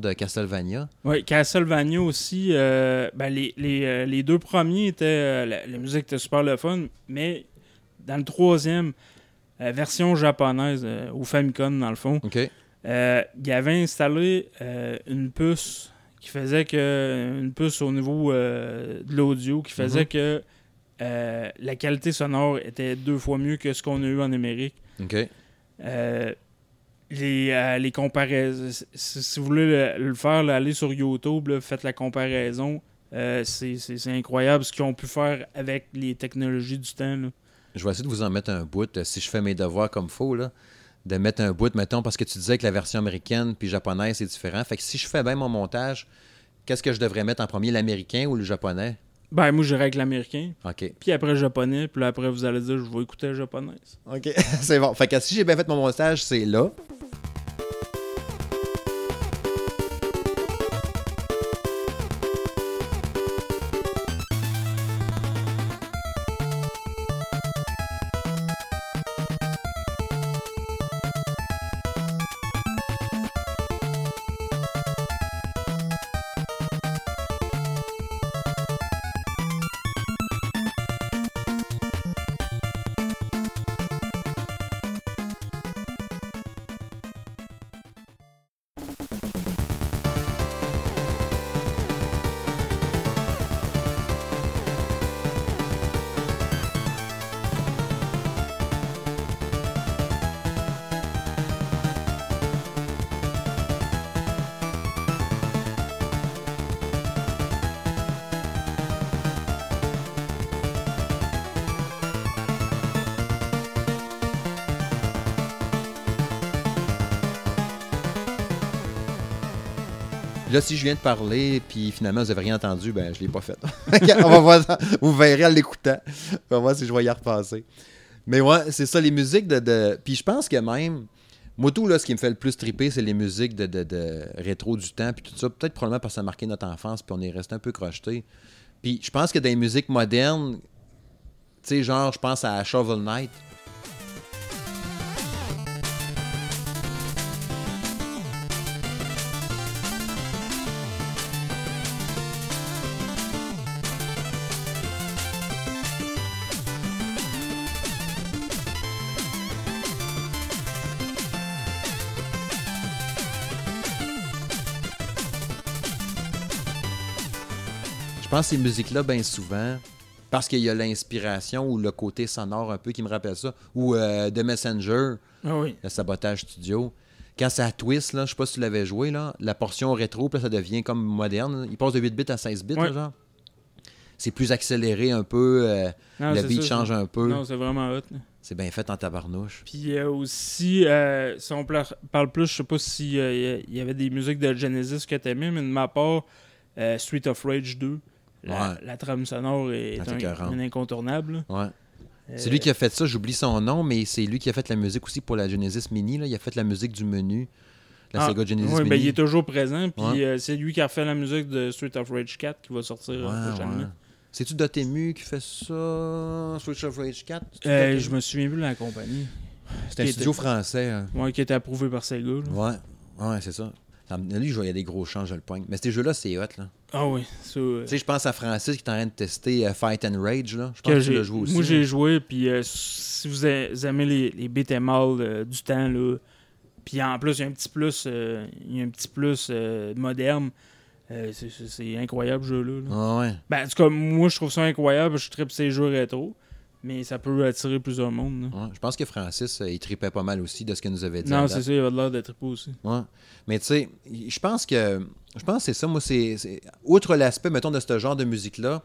de Castlevania. Oui, Castlevania aussi, euh, ben, les, les, euh, les deux premiers étaient. euh, la, la musique était super le fun, mais dans le troisième, version japonaise, au Famicom dans le fond, euh, il avait installé une puce qui faisait que. Une puce au niveau de l'audio qui faisait Mhm. que euh, la qualité sonore était deux fois mieux que ce qu'on a eu en Amérique. OK. Euh, les, euh, les comparaisons. Si, si vous voulez le, le faire, là, allez sur YouTube, là, faites la comparaison. C'est incroyable ce qu'ils ont pu faire avec les technologies du temps. là. Je vais essayer de vous en mettre un bout, si je fais mes devoirs comme faut, là, de mettre un bout, mettons, parce que tu disais que la version américaine puis japonaise, c'est différent. Fait que si je fais bien mon montage, qu'est-ce que je devrais mettre en premier, l'américain ou le japonais? Ben, moi, j'irais avec l'américain, OK. puis après le japonais, puis là, après, vous allez dire, je vais écouter le japonais. OK, c'est bon. Fait que si j'ai bien fait mon montage, c'est là. Si je viens de parler, puis finalement, vous n'avez rien entendu, ben, je l'ai pas fait. On va voir. Vous verrez en l'écoutant. On va voir si je vais y repasser. Mais ouais, c'est ça, les musiques de. de... Puis je pense que même. Moi, tout, là, ce qui me fait le plus triper, c'est les musiques de, de- de rétro du temps, puis tout ça. Peut-être probablement parce que ça a marqué notre enfance, puis on est resté un peu crocheté. Puis je pense que dans les musiques modernes, tu sais, genre, je pense à Shovel Knight. Ces musiques-là, bien souvent, parce qu'il y a l'inspiration ou le côté sonore un peu qui me rappelle ça, ou euh, The Messenger, Ah oui. le sabotage studio. Quand ça twist, là, je sais pas si tu l'avais joué, là, la portion rétro, puis là, ça devient comme moderne. Il passe de 8 bits à 16 bits, là, genre. C'est plus accéléré un peu, euh, Non, c'est beat ça, change un peu. Non, c'est vraiment hot. C'est bien fait en tabarnouche. Puis euh, aussi, euh, si on parle plus, je sais pas si il y avait des musiques de Genesis que t'aimais, mais de ma part, Street of Rage 2, la, Ouais. la trame sonore est un, incontournable. Ouais. C'est Euh, lui qui a fait ça, j'oublie son nom, mais c'est lui qui a fait la musique aussi pour la Genesis Mini. Là. Il a fait la musique du menu, la ah, Sega Genesis ouais, Mini. ben, il est toujours présent, puis Ouais. euh, c'est lui qui a fait la musique de Street of Rage 4 qui va sortir euh, prochainement. C'est-tu Dotemu qui fait ça? Switch of Rage 4? C'est-tu Euh, Dotemu? je me souviens plus de la compagnie. C'est un studio était- français. hein. Ouais, qui était approuvé par Sega. là. Ouais, ouais, c'est ça. Lui, je vois, il y a des gros champs, je le pogne. Mais ces jeux-là, c'est hot, là. Ah oui, euh, Tu sais, je pense à Francis qui est en train de tester euh, Fight and Rage, là. Je pense que que tu l'as joué aussi. Moi, j'ai joué, puis euh, si vous aimez les, les beat'em all euh, du temps, là, puis en plus, il y a un petit plus, il y a un petit plus moderne. C'est- incroyable, ce jeu-là. là. Ah ouais. Ben, en tout cas, moi, je trouve ça incroyable. Je tripe ces jeux rétro, mais ça peut attirer plusieurs ouais. Je pense que Francis, euh, il tripait pas mal aussi de ce qu'il nous avait dit. Non, c'est ça, il avait l'air d'être trippé aussi. Ouais. Mais tu sais, je pense que je pense que c'est ça. Moi, c'est. Outre l'aspect, mettons, de ce genre de musique-là,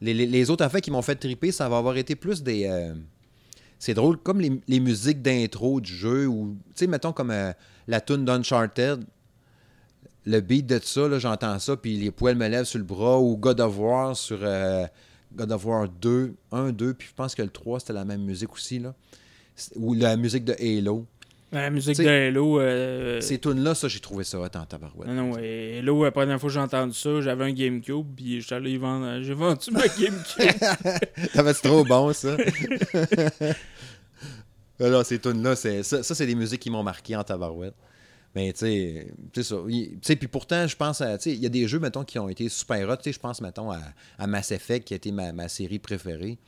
les, les- les autres affaires qui m'ont fait triper, ça va avoir été plus des. euh, c'est drôle, comme les, les musiques d'intro du jeu, ou, tu sais, mettons comme euh, la tune d'Uncharted, le beat de ça, là, j'entends ça, puis les poils me lèvent sur le bras, ou God of War sur God of War 2, 1, 2, puis je pense que le 3, c'était la même musique aussi, là. Ou la musique de Halo. La musique T'sais, de Halo. euh, Ces tunes-là, ça, j'ai trouvé ça en tabarouette. Non, non, ouais. Halo, la première fois que j'ai entendu ça, j'avais un GameCube, puis j'étais allé vendre. J'ai vendu ma GameCube. C'est trop bon, ça. Alors, ces tunes-là, ça, ça, c'est des musiques qui m'ont marqué en tabarouette. Mais, tu sais, c'est ça. Il- Tu sais, puis pourtant, je pense à. Tu sais, il y a des jeux, mettons, qui ont été super hot. Tu sais, je pense, mettons, à, à Mass Effect, qui a été ma, ma série préférée.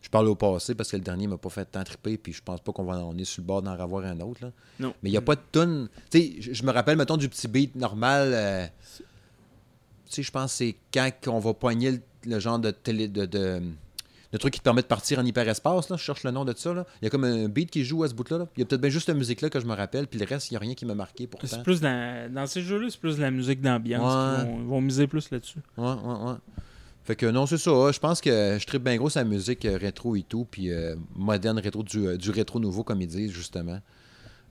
Je parle au passé parce que le dernier m'a pas fait tant triper, puis je pense pas qu'on va on est sur le bord d'en revoir un autre. Là. non. Mais il n'y a pas de tune. Tu sais, je- je me rappelle, mettons, du petit beat normal. euh, tu sais, je pense que c'est quand on va poigner le, le genre de télé. De, de, de truc qui te permet de partir en hyperespace, là. Je cherche le nom de ça, là. Il y a comme un beat qui joue à ce bout-là, là. Il y a peut-être bien juste la musique-là que je me rappelle, puis le reste, il n'y a rien qui m'a marqué pourtant. C'est plus dans, dans ces jeux-là, c'est plus de la musique d'ambiance. Ouais. Ils vont, ils vont miser plus là-dessus. Ouais, ouais, ouais. Fait que non, c'est ça. Je pense que je tripe bien gros sa musique euh, rétro et tout, puis euh, moderne rétro, du, euh, du rétro nouveau, comme ils disent, justement.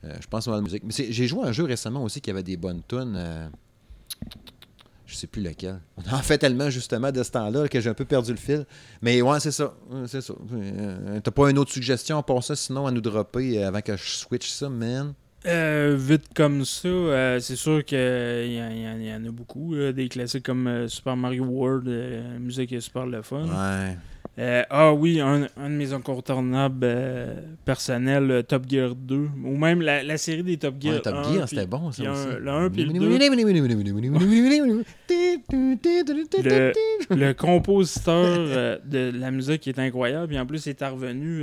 Euh, je pense à la musique. Mais c'est- j'ai joué à un jeu récemment aussi qui avait des bonnes tunes. euh, je sais plus lequel. On en fait tellement, justement, de ce temps-là que j'ai un peu perdu le fil. Mais ouais, c'est ça. C'est ça. Euh, T'as pas une autre suggestion pour ça, sinon, à nous dropper euh, avant que je switch ça, man? Euh, vite comme ça, euh, c'est sûr qu'il y, en- y en- y en a beaucoup. là, des classiques comme euh, Super Mario World, musique est super le fun. Ouais. Euh, ah oui, un, un de mes incontournables euh, personnels, euh, Top Gear 2. Ou même la, la série des Top Gear. Ouais, Top 1, Gear, c'était bon, ça un- le un puis le Le... le, le compositeur euh, de la musique est incroyable. Et en plus, il est revenu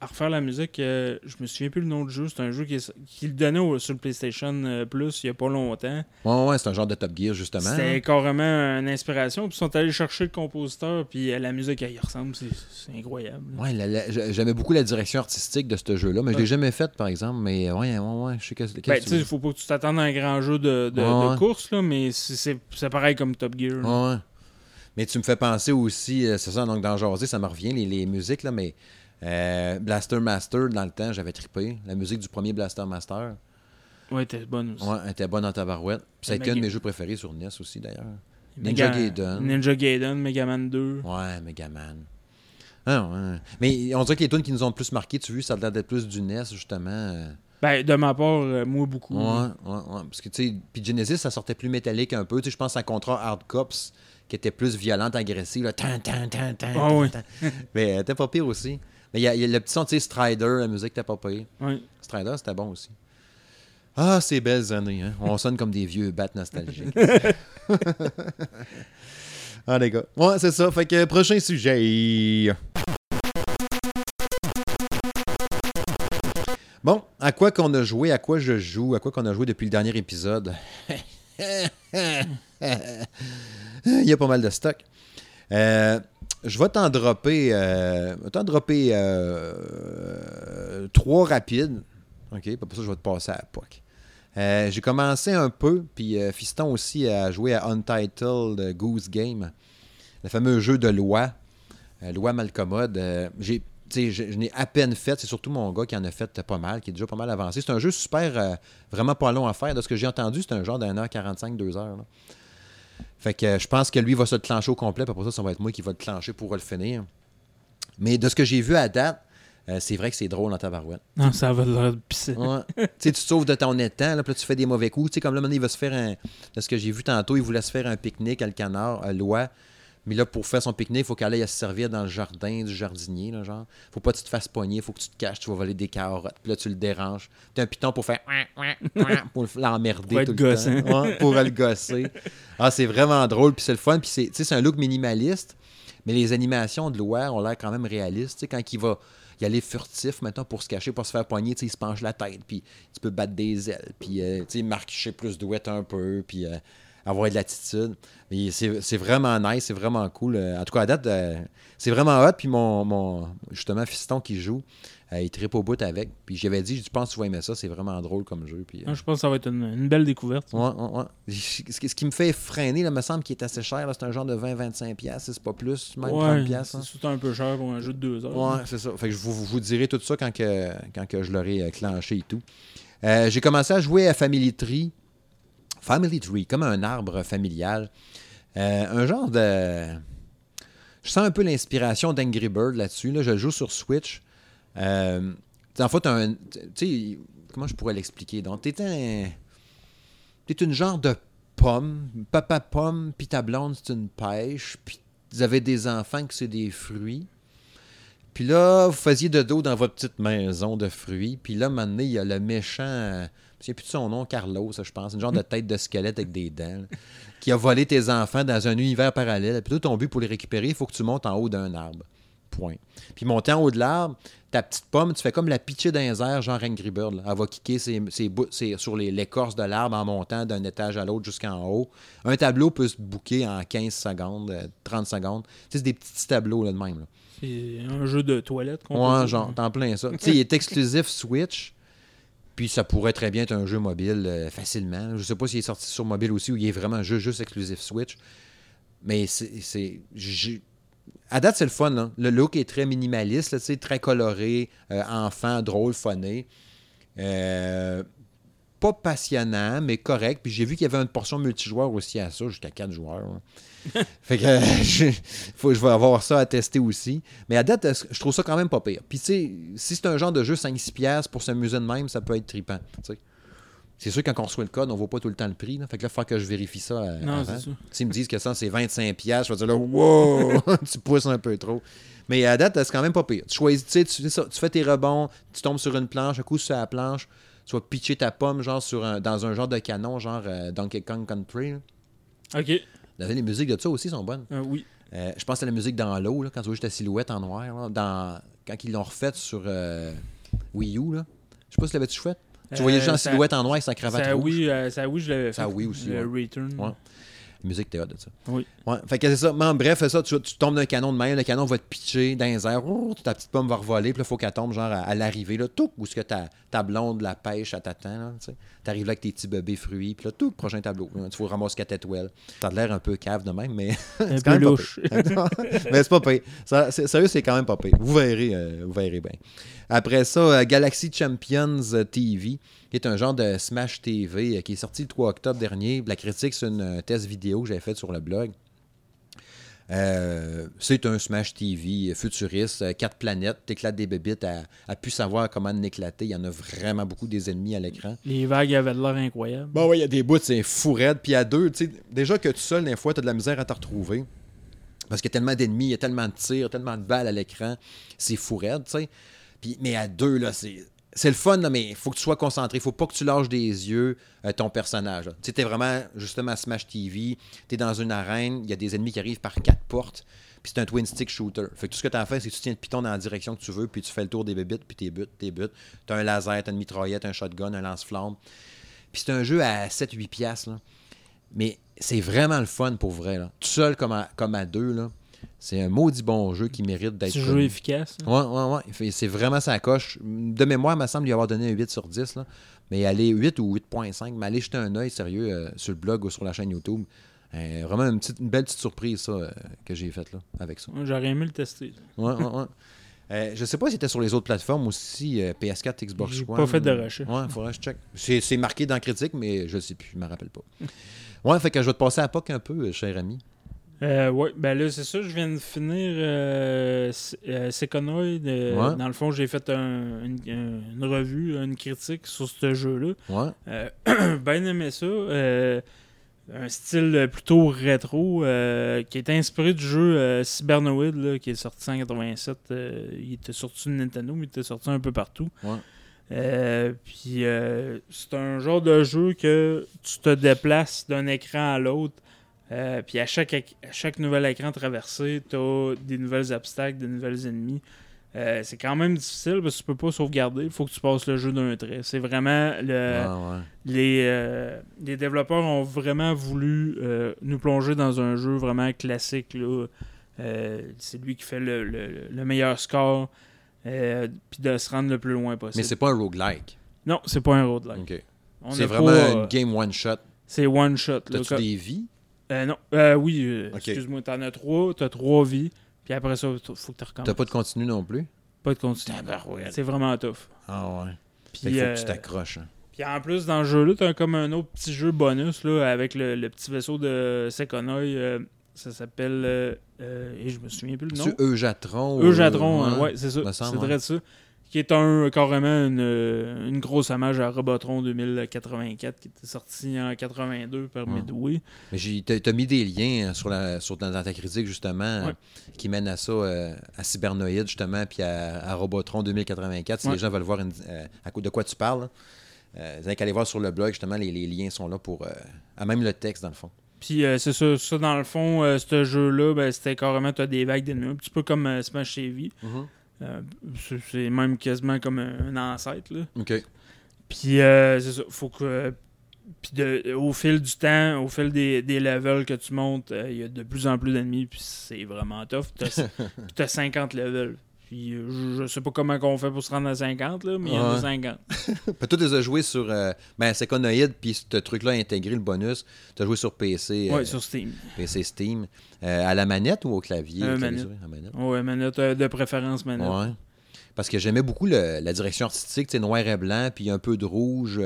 à refaire la musique. euh, je me souviens plus le nom du jeu. C'est un jeu qui est- qu'il donnait au- sur le PlayStation euh, Plus il y a pas longtemps. Ouais, ouais, c'est un genre de Top Gear, justement. C'était carrément une inspiration. Puis ils sont allés chercher le compositeur. Puis euh, la musique, elle y ressemble. C'est c'est incroyable. Ouais, j'aimais beaucoup la direction artistique de ce jeu-là, mais je l'ai Ouais. jamais faite, par exemple. Mais ouais, ouais, ouais, je sais que Ben, tu sais, il faut pas que tu t'attendes à un grand jeu de, de, Ouais, de ouais. course, là, mais c'est- c'est c'est pareil comme Top Gear. ouais. Mais tu me fais penser aussi, euh, c'est ça, donc dans Jaser, ça me revient, les, les musiques, là, mais euh, Blaster Master, dans le temps, j'avais trippé. La musique du premier Blaster Master. Ouais, t'es bonne aussi. Ouais, elle était bonne en tabarouette. Puis ça a été un de mes jeux préférés sur NES aussi, d'ailleurs. Mega- Ninja Gaiden. Ninja Gaiden, Mega Man 2. Ouais, Megaman. Ah, ouais. Mais on dirait que les tunes qui nous ont le plus marqué, tu vois, ça a l'air d'être plus du NES, justement. Ben, de ma part, euh, moi, beaucoup. Ouais, ouais, ouais. Parce que, tu sais, puis Genesis, ça sortait plus métallique un peu. Tu sais, je pense à Contra Hard Cops, qui était plus violente, agressive. Là. Tan, tan, tan, tan, Ah. Mais elle était pas pire aussi. Mais il y, a- il y a le petit son, tu sais, Strider, la musique était pas pire. Ouais. Strider, c'était bon aussi. Ah, ces belles années, hein. On sonne comme des vieux battes nostalgiques. ah, les gars. Ouais, c'est ça. Fait que prochain sujet. Bon, à quoi qu'on a joué, à quoi je joue, à quoi qu'on a joué depuis le dernier épisode? Il y a pas mal de stock. Euh, je vais t'en dropper, euh, t'en dropper euh, trois rapides. OK, après ça, je vais te passer à la POC. Euh, J'ai commencé un peu, puis Fiston aussi a joué à Untitled Goose Game, le fameux jeu de loi, loi malcommode. J'ai je, n'ai à peine fait, c'est surtout mon gars qui en a fait pas mal, qui est déjà pas mal avancé. C'est un jeu super, vraiment pas long à faire. De ce que j'ai entendu, c'est un genre d'un heure 45, deux heures. Fait que euh, je pense que lui va se le clencher au complet, puis après ça, ça va être moi qui va le clencher pour le finir. Mais de ce que j'ai vu à date, euh, c'est vrai que c'est drôle en tabarouette. Non, ça va l'air de pisser. Ouais. tu sais, tu te sauves de ton étang, là, puis là, tu fais des mauvais coups. Tu sais, comme là, maintenant, il va se faire un. De ce que j'ai vu tantôt, il voulait se faire un pique-nique à le canard, à. Mais là, pour faire son pique-nique, il faut qu'elle aille à se servir dans le jardin du jardinier, là, genre. Faut pas que tu te fasses pogner, faut que tu te caches, tu vas voler des carottes. Puis là, tu le déranges. T'as un piton pour faire. pour l'emmerder tout le temps. Ouais, pour le gosser. Ah, c'est vraiment drôle, puis c'est le fun. Puis c'est, un look minimaliste, mais les animations de loi ont l'air quand même réalistes. Quand il va y aller furtif maintenant pour se cacher, pour se faire poigner, il se penche la tête, puis tu peux battre des ailes, puis euh, marcher plus douette un peu, puis euh, avoir de l'attitude. C'est vraiment nice, c'est vraiment cool. Euh, En tout cas, à date, euh, c'est vraiment hot. Puis mon, mon justement, fiston qui joue, euh, il tripe au bout avec. Puis j'avais dit, je pense que tu vas aimer ça, c'est vraiment drôle comme jeu. Puis, euh, Ah, Je pense que ça va être une, une belle découverte. Ouais, ouais, ouais. Ce qui- ce qui me fait freiner, là, me semble qu'il est assez cher. C'est un genre de 20-25$, piastres, c'est pas plus, même 30$. Ouais, piastres, hein. c'est un peu cher pour un jeu de deux heures. Ouais, c'est ça. Fait que je vous, vous dirai tout ça quand, que, quand que je l'aurai euh, clenché et tout. Euh, J'ai commencé à jouer à Family Tree. Family Tree, comme un arbre familial. Euh, un genre de. Je sens un peu l'inspiration d'Angry Bird là-dessus. Là. Je joue sur Switch. Euh, en fait, un. Tu sais, comment je pourrais l'expliquer? Donc, t'es un. T'es une genre de pomme. Papa pomme, puis ta blonde, c'est une pêche. Puis vous avez des enfants que c'est des fruits. Puis là, vous faisiez de dos dans votre petite maison de fruits. Puis là, maintenant, il y a le méchant, euh, sais plus de son nom, Carlos, je pense, une genre de tête de squelette avec des dents, là, qui a volé tes enfants dans un univers parallèle. Puis toi, ton but pour les récupérer, il faut que tu montes en haut d'un arbre. Point. Puis monter en haut de l'arbre, ta petite pomme, tu fais comme la pitcher les airs, genre Angry Bird. là. Elle va kicker ses, ses sur les- l'écorce de l'arbre en montant d'un étage à l'autre jusqu'en haut. Un tableau peut se bouquer en 15 secondes, euh, 30 secondes. Tu sais, c'est des petits tableaux là, de même. là. C'est un jeu de toilette. qu'on Ouais, genre, t'en plein ça. tu sais, il est exclusif Switch. Puis ça pourrait très bien être un jeu mobile euh, facilement. Je sais pas s'il est sorti sur mobile aussi ou il est vraiment un jeu juste exclusif Switch. Mais c'est. À date, c'est le fun. là. Le look est très minimaliste, là, très coloré, euh, enfant, drôle, funné. Euh, pas passionnant, mais correct. Puis j'ai vu qu'il y avait une portion multijoueur aussi à ça, jusqu'à 4 joueurs. fait que euh, je, faut, je vais avoir ça à tester aussi. Mais à date, je trouve ça quand même pas pire. Puis tu sais, si c'est un genre de jeu 5-6 piastres pour s'amuser de même, ça peut être trippant. tu sais. C'est sûr, quand on reçoit le code, on voit pas tout le temps le prix. Là. Fait que là, il faut que je vérifie ça euh, Non, avant. S'ils me disent que ça, c'est 25$, piastres, je vais dire là, wow, tu pousses un peu trop. Mais à date, c'est quand même pas pire. Tu choisis, tu sais, tu, fais ça, tu fais tes rebonds, tu tombes sur une planche, un coup sur la planche, tu vas pitcher ta pomme genre sur un- dans un genre de canon, genre euh, Donkey Kong Country. là. Ok. Les musiques de ça aussi sont bonnes. Euh, oui. Euh, je pense c'est la musique dans l'eau, quand tu vois juste ta silhouette en noir. là, dans, quand ils l'ont refaite sur Wii U. Là. Je sais pas si l'avais-tu fait. Tu voyais juste en ça- silhouette en noir avec sa cravate Ça, rouge. oui, ça, oui, je l'avais Ça, fait. oui aussi, Le ouais. Return. Ouais. Musique théâtre de ça. Oui. Ouais. Fait que c'est ça. Mais en bref, ça, tu, tu tombes d'un canon de main, le canon va te pitcher dans les airs, Ouh, ta petite pomme va revoler, puis là, il faut qu'elle tombe genre à, à l'arrivée, là, tout, où est-ce que ta, ta blonde, la pêche, elle t'attend, tu sais. T'arrives là avec tes petits bébés fruits, puis là, tout, prochain tableau. Tu faut ramasser étoiles. T'as de l'air un peu cave de même, mais c'est quand pas louche. mais c'est pas pire. Ça- Sérieux, c'est quand même pas pire. Vous verrez, euh, vous verrez bien. Après ça, euh, Galaxy Champions euh, TV, qui est un genre de Smash TV euh, qui est sorti le 3 octobre dernier. La critique, c'est une euh, test vidéo que j'avais faite sur le blog. Euh, c'est un Smash TV futuriste, quatre planètes, t'éclates des bébites à, à plus savoir comment en éclater. Il y en a vraiment beaucoup des ennemis à l'écran. Les vagues avaient de l'air incroyable. Bon, ouais, il y a des bouts, c'est fou raide. Puis à deux, tu sais, déjà que tout seul, des fois, tu as de la misère à te retrouver. Parce qu'il y a tellement d'ennemis, il y a tellement de tirs, tellement de balles à l'écran. C'est fou raide, tu sais. Puis, mais à deux, là, c'est. C'est le fun, mais il faut que tu sois concentré. Il faut pas que tu lâches des yeux euh, ton personnage. Tu t'es vraiment, justement, à Smash TV. T'es dans une arène, il y a des ennemis qui arrivent par quatre portes. Puis c'est un twin stick shooter. Fait que tout ce que tu as fait, c'est que tu tiens le piton dans la direction que tu veux, puis tu fais le tour des bébites, puis tes buts, tes buts. T'as un laser, t'as une mitraillette, un shotgun, un lance-flamme. Puis c'est un jeu à 7-8 piastres. Mais c'est vraiment le fun pour vrai. Là. Tout seul comme à, comme à deux, là. C'est un maudit bon jeu qui mérite d'être Petit jeu connu. efficace. hein? Ouais, ouais, ouais. C'est vraiment sa coche. De mémoire, il me semble lui avoir donné un 8 sur 10. Là. Mais aller 8 ou 8.5, mais aller jeter un œil sérieux euh, sur le blog ou sur la chaîne YouTube. Euh, vraiment une, petite, une belle petite surprise, ça, euh, que j'ai faite là, avec ça. J'aurais aimé le tester. Ouais, ouais, ouais. Euh, je sais pas si c'était sur les autres plateformes aussi, euh, PS4, Xbox One. pas fait de recherche. Ouais, faudrait que je check. C'est c'est marqué dans critique, mais je sais plus, je me rappelle pas. Ouais, fait que je vais te passer à POC un peu, cher ami. Euh, ouais, ben là, c'est ça, je viens de finir euh, euh, Seconoid. euh, Ouais. Dans le fond, j'ai fait un- une, une revue, une critique sur ce jeu-là. Ouais. Ben aimé ça. un style plutôt rétro qui est inspiré du jeu Cybernoid là, qui est sorti en 87. euh, il était sorti sur Nintendo, mais il était sorti un peu partout. Ouais. Puis c'est un genre de jeu que tu te déplaces d'un écran à l'autre. Euh, puis à chaque, à chaque nouvel écran traversé, tu as des nouvelles obstacles, des nouvelles ennemis. Euh, c'est quand même difficile parce que tu peux pas sauvegarder. Il faut que tu passes le jeu d'un trait. C'est vraiment le. Ah, ouais. Les, euh, les développeurs ont vraiment voulu euh, nous plonger dans un jeu vraiment classique. c'est lui qui fait le, le- le meilleur score. Puis de se rendre le plus loin Mais possible. c'est pas un roguelike. Non, c'est pas un roguelike. Ok. On C'est vraiment pas, une game one shot. C'est one shot. là, T'as-tu des vies? Euh, non, euh, oui, euh, excuse-moi, t'en as trois, t'as trois vies, puis après ça, faut que tu recommences. T'as pas de continu non plus? Pas de continu. C'est vraiment tough. Ah ouais. Puis, faut euh, que tu t'accroches. hein. puis en plus, dans le jeu-là, t'as comme un autre petit jeu bonus là, avec le, le petit vaisseau de Sekonoi. euh, ça s'appelle. euh, euh, et je me souviens plus le nom. C'est Eujatron. Eujatron, ou- hein, ouais, c'est ça. me C'est vrai ça. Qui est un carrément une, une grosse hommage à Robotron 2084 qui était sorti en 82 par Ouais. Midway. Mais t'as mis des liens hein, sur la, sur, dans, ta critique, justement, Ouais. qui mènent à ça, euh, à Cybernoid, justement, puis à, à Robotron 2084. Si Ouais. les gens veulent voir une- euh, à de quoi tu parles, là, euh, vous qu'à aller voir sur le blog, justement, les, les liens sont là pour. euh, à même le texte, dans le fond. Puis euh, c'est ça, ça, dans le fond, euh, ce jeu-là, ben, c'était carrément, t'as des vagues d'ennemis, un petit peu comme euh, Smash TV. Euh, c'est- même quasiment comme un, un ancêtre, là. OK. Puis euh, c'est ça, faut que... Puis de- au fil du temps, au fil des, des levels que tu montes, euh, il y a de plus en plus d'ennemis, puis c'est vraiment tough. T'as puis t'as 50 levels. Puis euh, je, sais pas comment on fait pour se rendre à 50, là, mais il y en a Ouais. 50. Puis toi, tu as joués sur. Euh, ben, Seconoid, puis ce truc-là intégré, le bonus, tu as joué sur PC, euh, Ouais, sur Steam. PC Steam. Euh, à la manette ou au clavier? Clavier manette. À manette. Ouais, manette de préférence manette. Ouais. Parce que j'aimais beaucoup le- la direction artistique, sais, noir et blanc, puis un peu de rouge.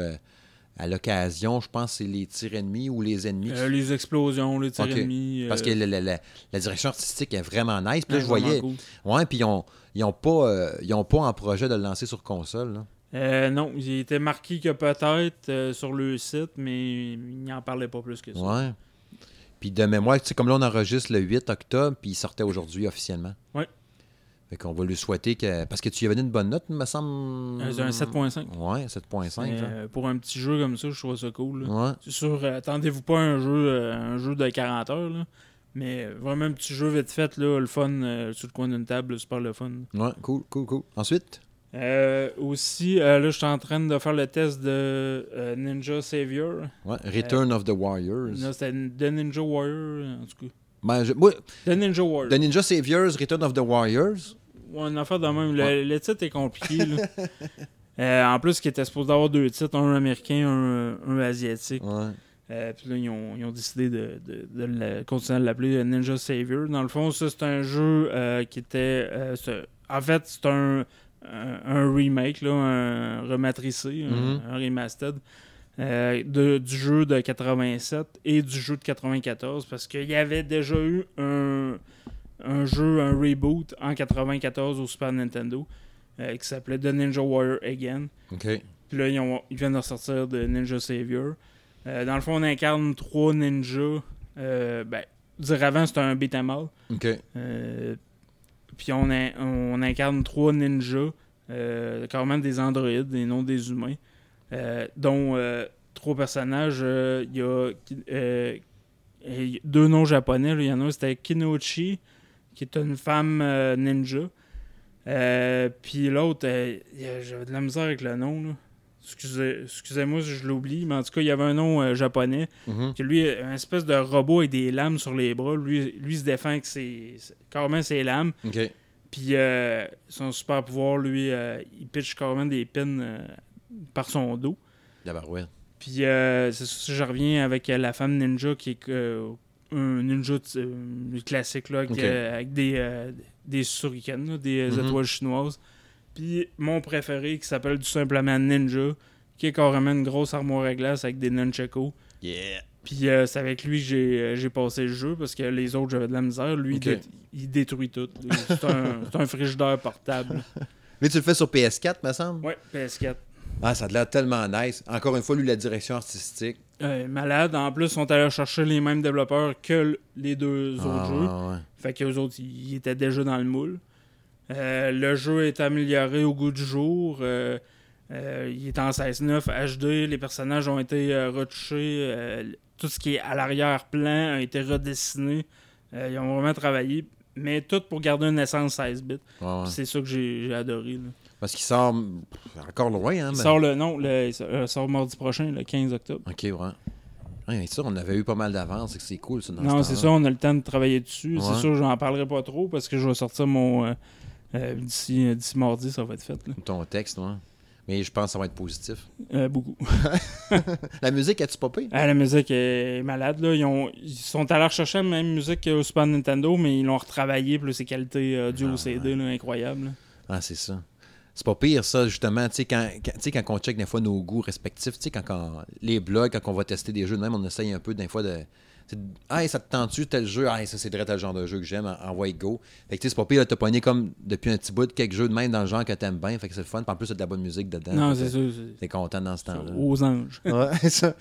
à l'occasion, je pense que c'est les tirs ennemis ou les ennemis. Euh, les explosions, les tirs ennemis. Parce que la, la- la- la direction artistique est vraiment nice. Puis là, ouais, je voyais. cool. Ouais, puis ont, ils ont pas, euh, ils ont pas en projet de le lancer sur console. là. Euh, non, il était marqué que peut-être euh, sur le site, mais il n'en parlait pas plus que ça. Ouais. Puis de mémoire, tu sais, comme là, on enregistre le 8 octobre, puis il sortait aujourd'hui officiellement. Ouais. Fait qu'on va lui souhaiter que. Parce que tu y avais donné une bonne note, me semble. Euh, un 7.5. Ouais, 7.5. là. Euh, pour un petit jeu comme ça, je trouve ça cool. là. Ouais. C'est sûr, attendez-vous pas à un jeu, un jeu de 40 heures, là, mais euh, vraiment un petit jeu vite fait, là, le fun, euh, sur le coin d'une table, super le fun. Ouais, cool, cool, cool. Ensuite, Euh, aussi, euh, là, je suis en train de faire le test de Ninja Savior. ouais, Return of the Warriors. Là, c'était The Ninja Warrior, en tout cas. Ben, je- The Ninja Warrior. The Ninja Saviors, Return of the Warriors. Ouais, une affaire de même. Le, Ouais. le titre est compliqué. là. En plus, qui était supposé d'avoir deux titres, un américain, un, un asiatique. Ouais. Euh, puis là, ils ont, ils ont décidé de, de- de la- continuer à l'appeler Ninja Savior. Dans le fond, ça, c'est un jeu euh, qui était. euh, en fait, c'est un, un, un remake, là, un rematricé, un- Mhm. un, remastered. de- du jeu de 87 et du jeu de 94 parce qu'il y avait déjà eu un, un jeu, un reboot en 94 au Super Nintendo qui s'appelait The Ninja Warrior Again. Puis là, ils, ont- ils viennent de ressortir de Ninja Savior. Euh, dans le fond, on incarne trois ninjas. Euh, ben, dire avant, c'était un beat'em all. OK. Euh, puis on, in- on incarne trois ninjas, carrément des androïdes et non des humains, dont trois personnages. Il y a deux noms japonais. Il y en a un, c'était Kinochi, qui est une femme ninja. Puis l'autre, j'avais de la misère avec le nom. là. Excusez, excusez-moi si je l'oublie, mais en tout cas, il y avait un nom euh, japonais. Mhm. Que lui, un espèce de robot avec des lames sur les bras. Lui, lui se défend avec ses, carrément ses lames. Puis euh, son super pouvoir, lui, euh, il pitch carrément des pins euh, par son dos. D'abord, ouais. Puis euh, c'est ça, je reviens avec euh, la femme ninja qui est euh, un ninja euh, classique là, avec, euh, des, euh, des shurikens, des euh, Mhm. étoiles chinoises. Puis mon préféré qui s'appelle tout simplement Ninja, qui est carrément une grosse armoire à glace avec des nunchakus. Yeah. Puis euh, c'est avec lui que j'ai euh, j'ai passé le jeu parce que les autres j'avais de la misère. Lui, il, dé- il détruit tout. C'est un, un frigidaire portable. Lui, tu le fais sur PS4, me semble? Ouais, PS4. Ah, ça a l'air tellement nice. Encore une fois, lui, la direction artistique. Euh, malade. En plus, ils sont allés chercher les mêmes développeurs que les deux autres Ah, jeux. ouais, ouais. Fait qu'eux autres, ils étaient déjà dans le moule. Euh, le jeu est amélioré au goût du jour. Euh, euh, il est en 16.9 HD. Les personnages ont été retouchés. Tout ce qui est à l'arrière-plan a été redessiné. Ils ont vraiment travaillé. mais tout pour garder une essence 16 bits. Ouais, ouais. Puis C'est ça que j'ai adoré. là. Parce qu'il sort encore loin, hein? Il sort le non, le, il sort- mardi prochain, le 15 octobre. Ok, ouais. Ouais, ça, on avait eu pas mal d'avance, c'est que c'est cool, ça. Dans non, ce c'est temps-là. ça, on a le temps de travailler dessus. Ouais. C'est sûr, j'en parlerai pas trop parce que je vais sortir mon. euh, euh, D'ici euh, d'ici mardi, ça va être fait. là. Ton texte, ouais. Mais je pense que ça va être positif. Euh, beaucoup. La musique, as-tu popé? Ah, la musique est malade. Là. Ils, ont, ils sont allés rechercher la même musique qu'au Super Nintendo, mais ils l'ont retravaillé plus ses qualités euh, audio Ah, CD, là, là. Ah, c'est ça. C'est pas pire, ça, justement. Tu sais, quand, quand, quand on check des fois nos goûts respectifs, tu sais, quand, quand- les blogs, quand on va tester des jeux, de même, on essaye un peu des fois de. Ah, ça te tente-tu tel jeu? Ah, ça, c'est vrai tel genre de jeu que j'aime. En- Envoie go? Fait que, tu sais, c'est pas pire, t'as pogné comme depuis un petit bout de quelques jeux de même dans le genre que t'aimes bien. Fait que c'est le fun. Puis En plus, t'as de la bonne musique dedans. non, c'est c'est- T'es content dans ce temps-là. Aux anges. Ouais, ça.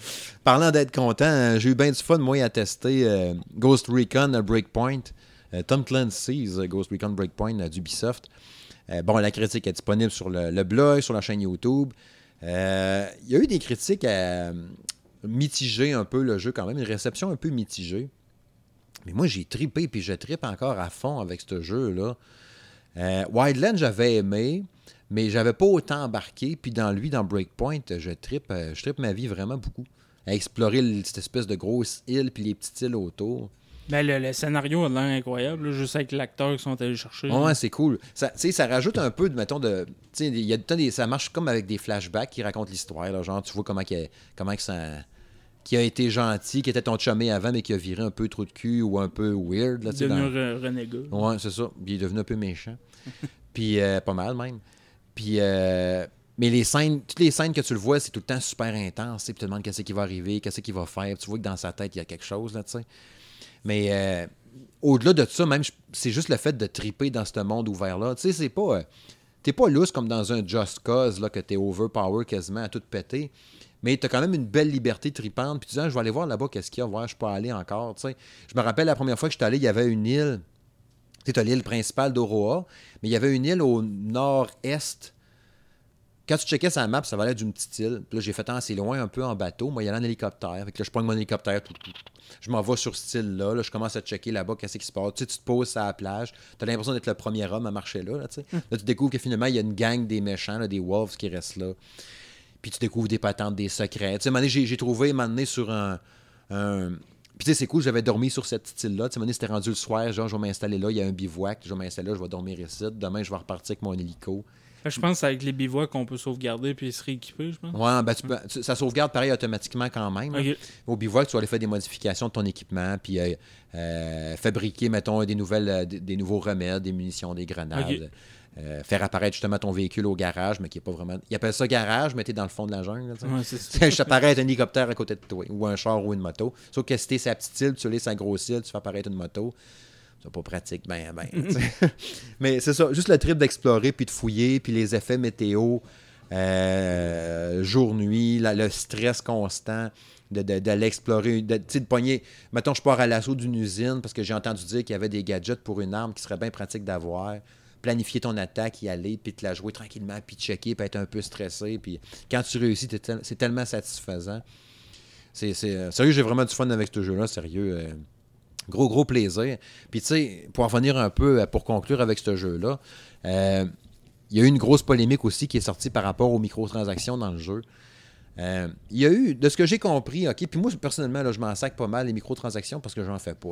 Parlant d'être content, euh, j'ai eu bien du fun, moi, à tester euh, Ghost Recon euh, Breakpoint. Euh, Tom Clancy's Ghost Recon Breakpoint euh, d'Ubisoft. Euh, bon, la critique est disponible sur le, blog, sur la chaîne YouTube. Euh, Il y a eu des critiques à euh, mitiger un peu le jeu quand même, une réception un peu mitigée. Mais moi, j'ai tripé, puis je tripe encore à fond avec ce jeu-là. Wildland, j'avais aimé, mais j'avais pas autant embarqué. Puis dans lui, dans Breakpoint, je tripe, je tripe ma vie vraiment beaucoup. À explorer cette espèce de grosse île, puis les petites îles autour. Ben, le, le scénario a l'air incroyable, là, juste avec l'acteur qui sont allés chercher. Ouais, c'est cool. Ça, ça rajoute un peu, de, mettons, de. Il y a du temps des- ça marche comme avec des flashbacks qui racontent l'histoire. là. Genre, tu vois comment, qu'il- comment que ça. Qui a été gentil, qui était ton chumé avant, mais qui a viré un peu trop de cul ou un peu weird. Là, devenu dans- re- renégat. Ouais, c'est ça. Puis il est devenu un peu méchant. Puis euh, pas mal même. Puis euh, mais les scènes, toutes les scènes que tu le vois, c'est tout le temps super intense. tu sais, Puis tu te demandes qu'est-ce qui va arriver, qu'est-ce qu'il va faire. Tu vois que dans sa tête, il y a quelque chose là, tu sais. Mais euh, au-delà de ça, même, je- c'est juste le fait de triper dans ce monde ouvert-là. Tu sais, c'est pas. euh, T'es pas lousse comme dans un Just Cause, là, que t'es overpower quasiment à tout péter. Mais t'as quand même une belle liberté tripante. Puis tu dis, Ah, je vais aller voir là-bas qu'est-ce qu'il y a, voir, je suis pas allé encore. tu. Je me rappelle la première fois que j'étais allé, il y avait une île. Tu sais, l'île principale d'Oroa, mais il y avait une île au nord-est. Quand tu checkais sa map, ça valait d'une petite île. Puis là, j'ai fait, ah, c'est loin un peu en bateau. Moi, il y allait en hélicoptère. Fait que là, je prends mon hélicoptère. tout, tout, tout. Je m'en vais sur cette île-là. Là, je commence à checker là-bas qu'est-ce qui se passe. Tu sais, tu te poses à la plage. Tu as l'impression d'être le premier homme à marcher là. Là, tu découvres que finalement, il y a une gang des méchants, des wolves qui restent là. Puis tu découvres des patentes, des secrets. Tu sais, j'ai trouvé, donné, sur un. un- Puis tu sais, c'est cool, j'avais dormi sur cette île-là. Tu sais, c'était rendu le soir, genre, je vais m'installer là, il y a un bivouac, je vais m'installer là, je vais dormir ici. Demain, je vais repartir avec mon hélico. Que Je pense que c'est avec les bivouacs qu'on peut sauvegarder puis se rééquiper, je pense. Ouais, ben, tu peux- tu- ça sauvegarde pareil automatiquement quand même. Au bivouac, tu vas aller faire des modifications de ton équipement, puis euh, euh, fabriquer, mettons, des, nouvelles, euh, des, des nouveaux remèdes, des munitions, des grenades. Euh, faire apparaître justement ton véhicule au garage, mais qui est pas vraiment. Ils appellent ça garage, mais t'es dans le fond de la jungle. tu. Ouais, ça. je t'apparais un hélicoptère à côté de toi, ou un char ou une moto. Sauf que si t'es sa petite île, tu l'es sa grosse île, tu fais apparaître une moto. C'est pas pratique, ben, ben. Mais c'est ça, juste le trip d'explorer, puis de fouiller, puis les effets météo, euh, jour-nuit, le stress constant de, de, d'aller explorer, de, de pogner. Mettons, je pars à l'assaut d'une usine parce que j'ai entendu dire qu'il y avait des gadgets pour une arme qui serait bien pratique d'avoir. Planifier ton attaque, y aller, puis te la jouer tranquillement, puis checker, puis être un peu stressé. Puis quand tu réussis, tel- c'est tellement satisfaisant. C'est, c'est, euh, sérieux, j'ai vraiment du fun avec ce jeu-là, sérieux. euh, gros, gros plaisir. Puis, tu sais, pour en revenir un peu, pour conclure avec ce jeu-là, euh, il y a eu une grosse polémique aussi qui est sortie par rapport aux microtransactions dans le jeu. Euh, il y a eu, de ce que j'ai compris, OK, puis moi, personnellement, là, je m'en sac pas mal les microtransactions parce que j'en fais pas.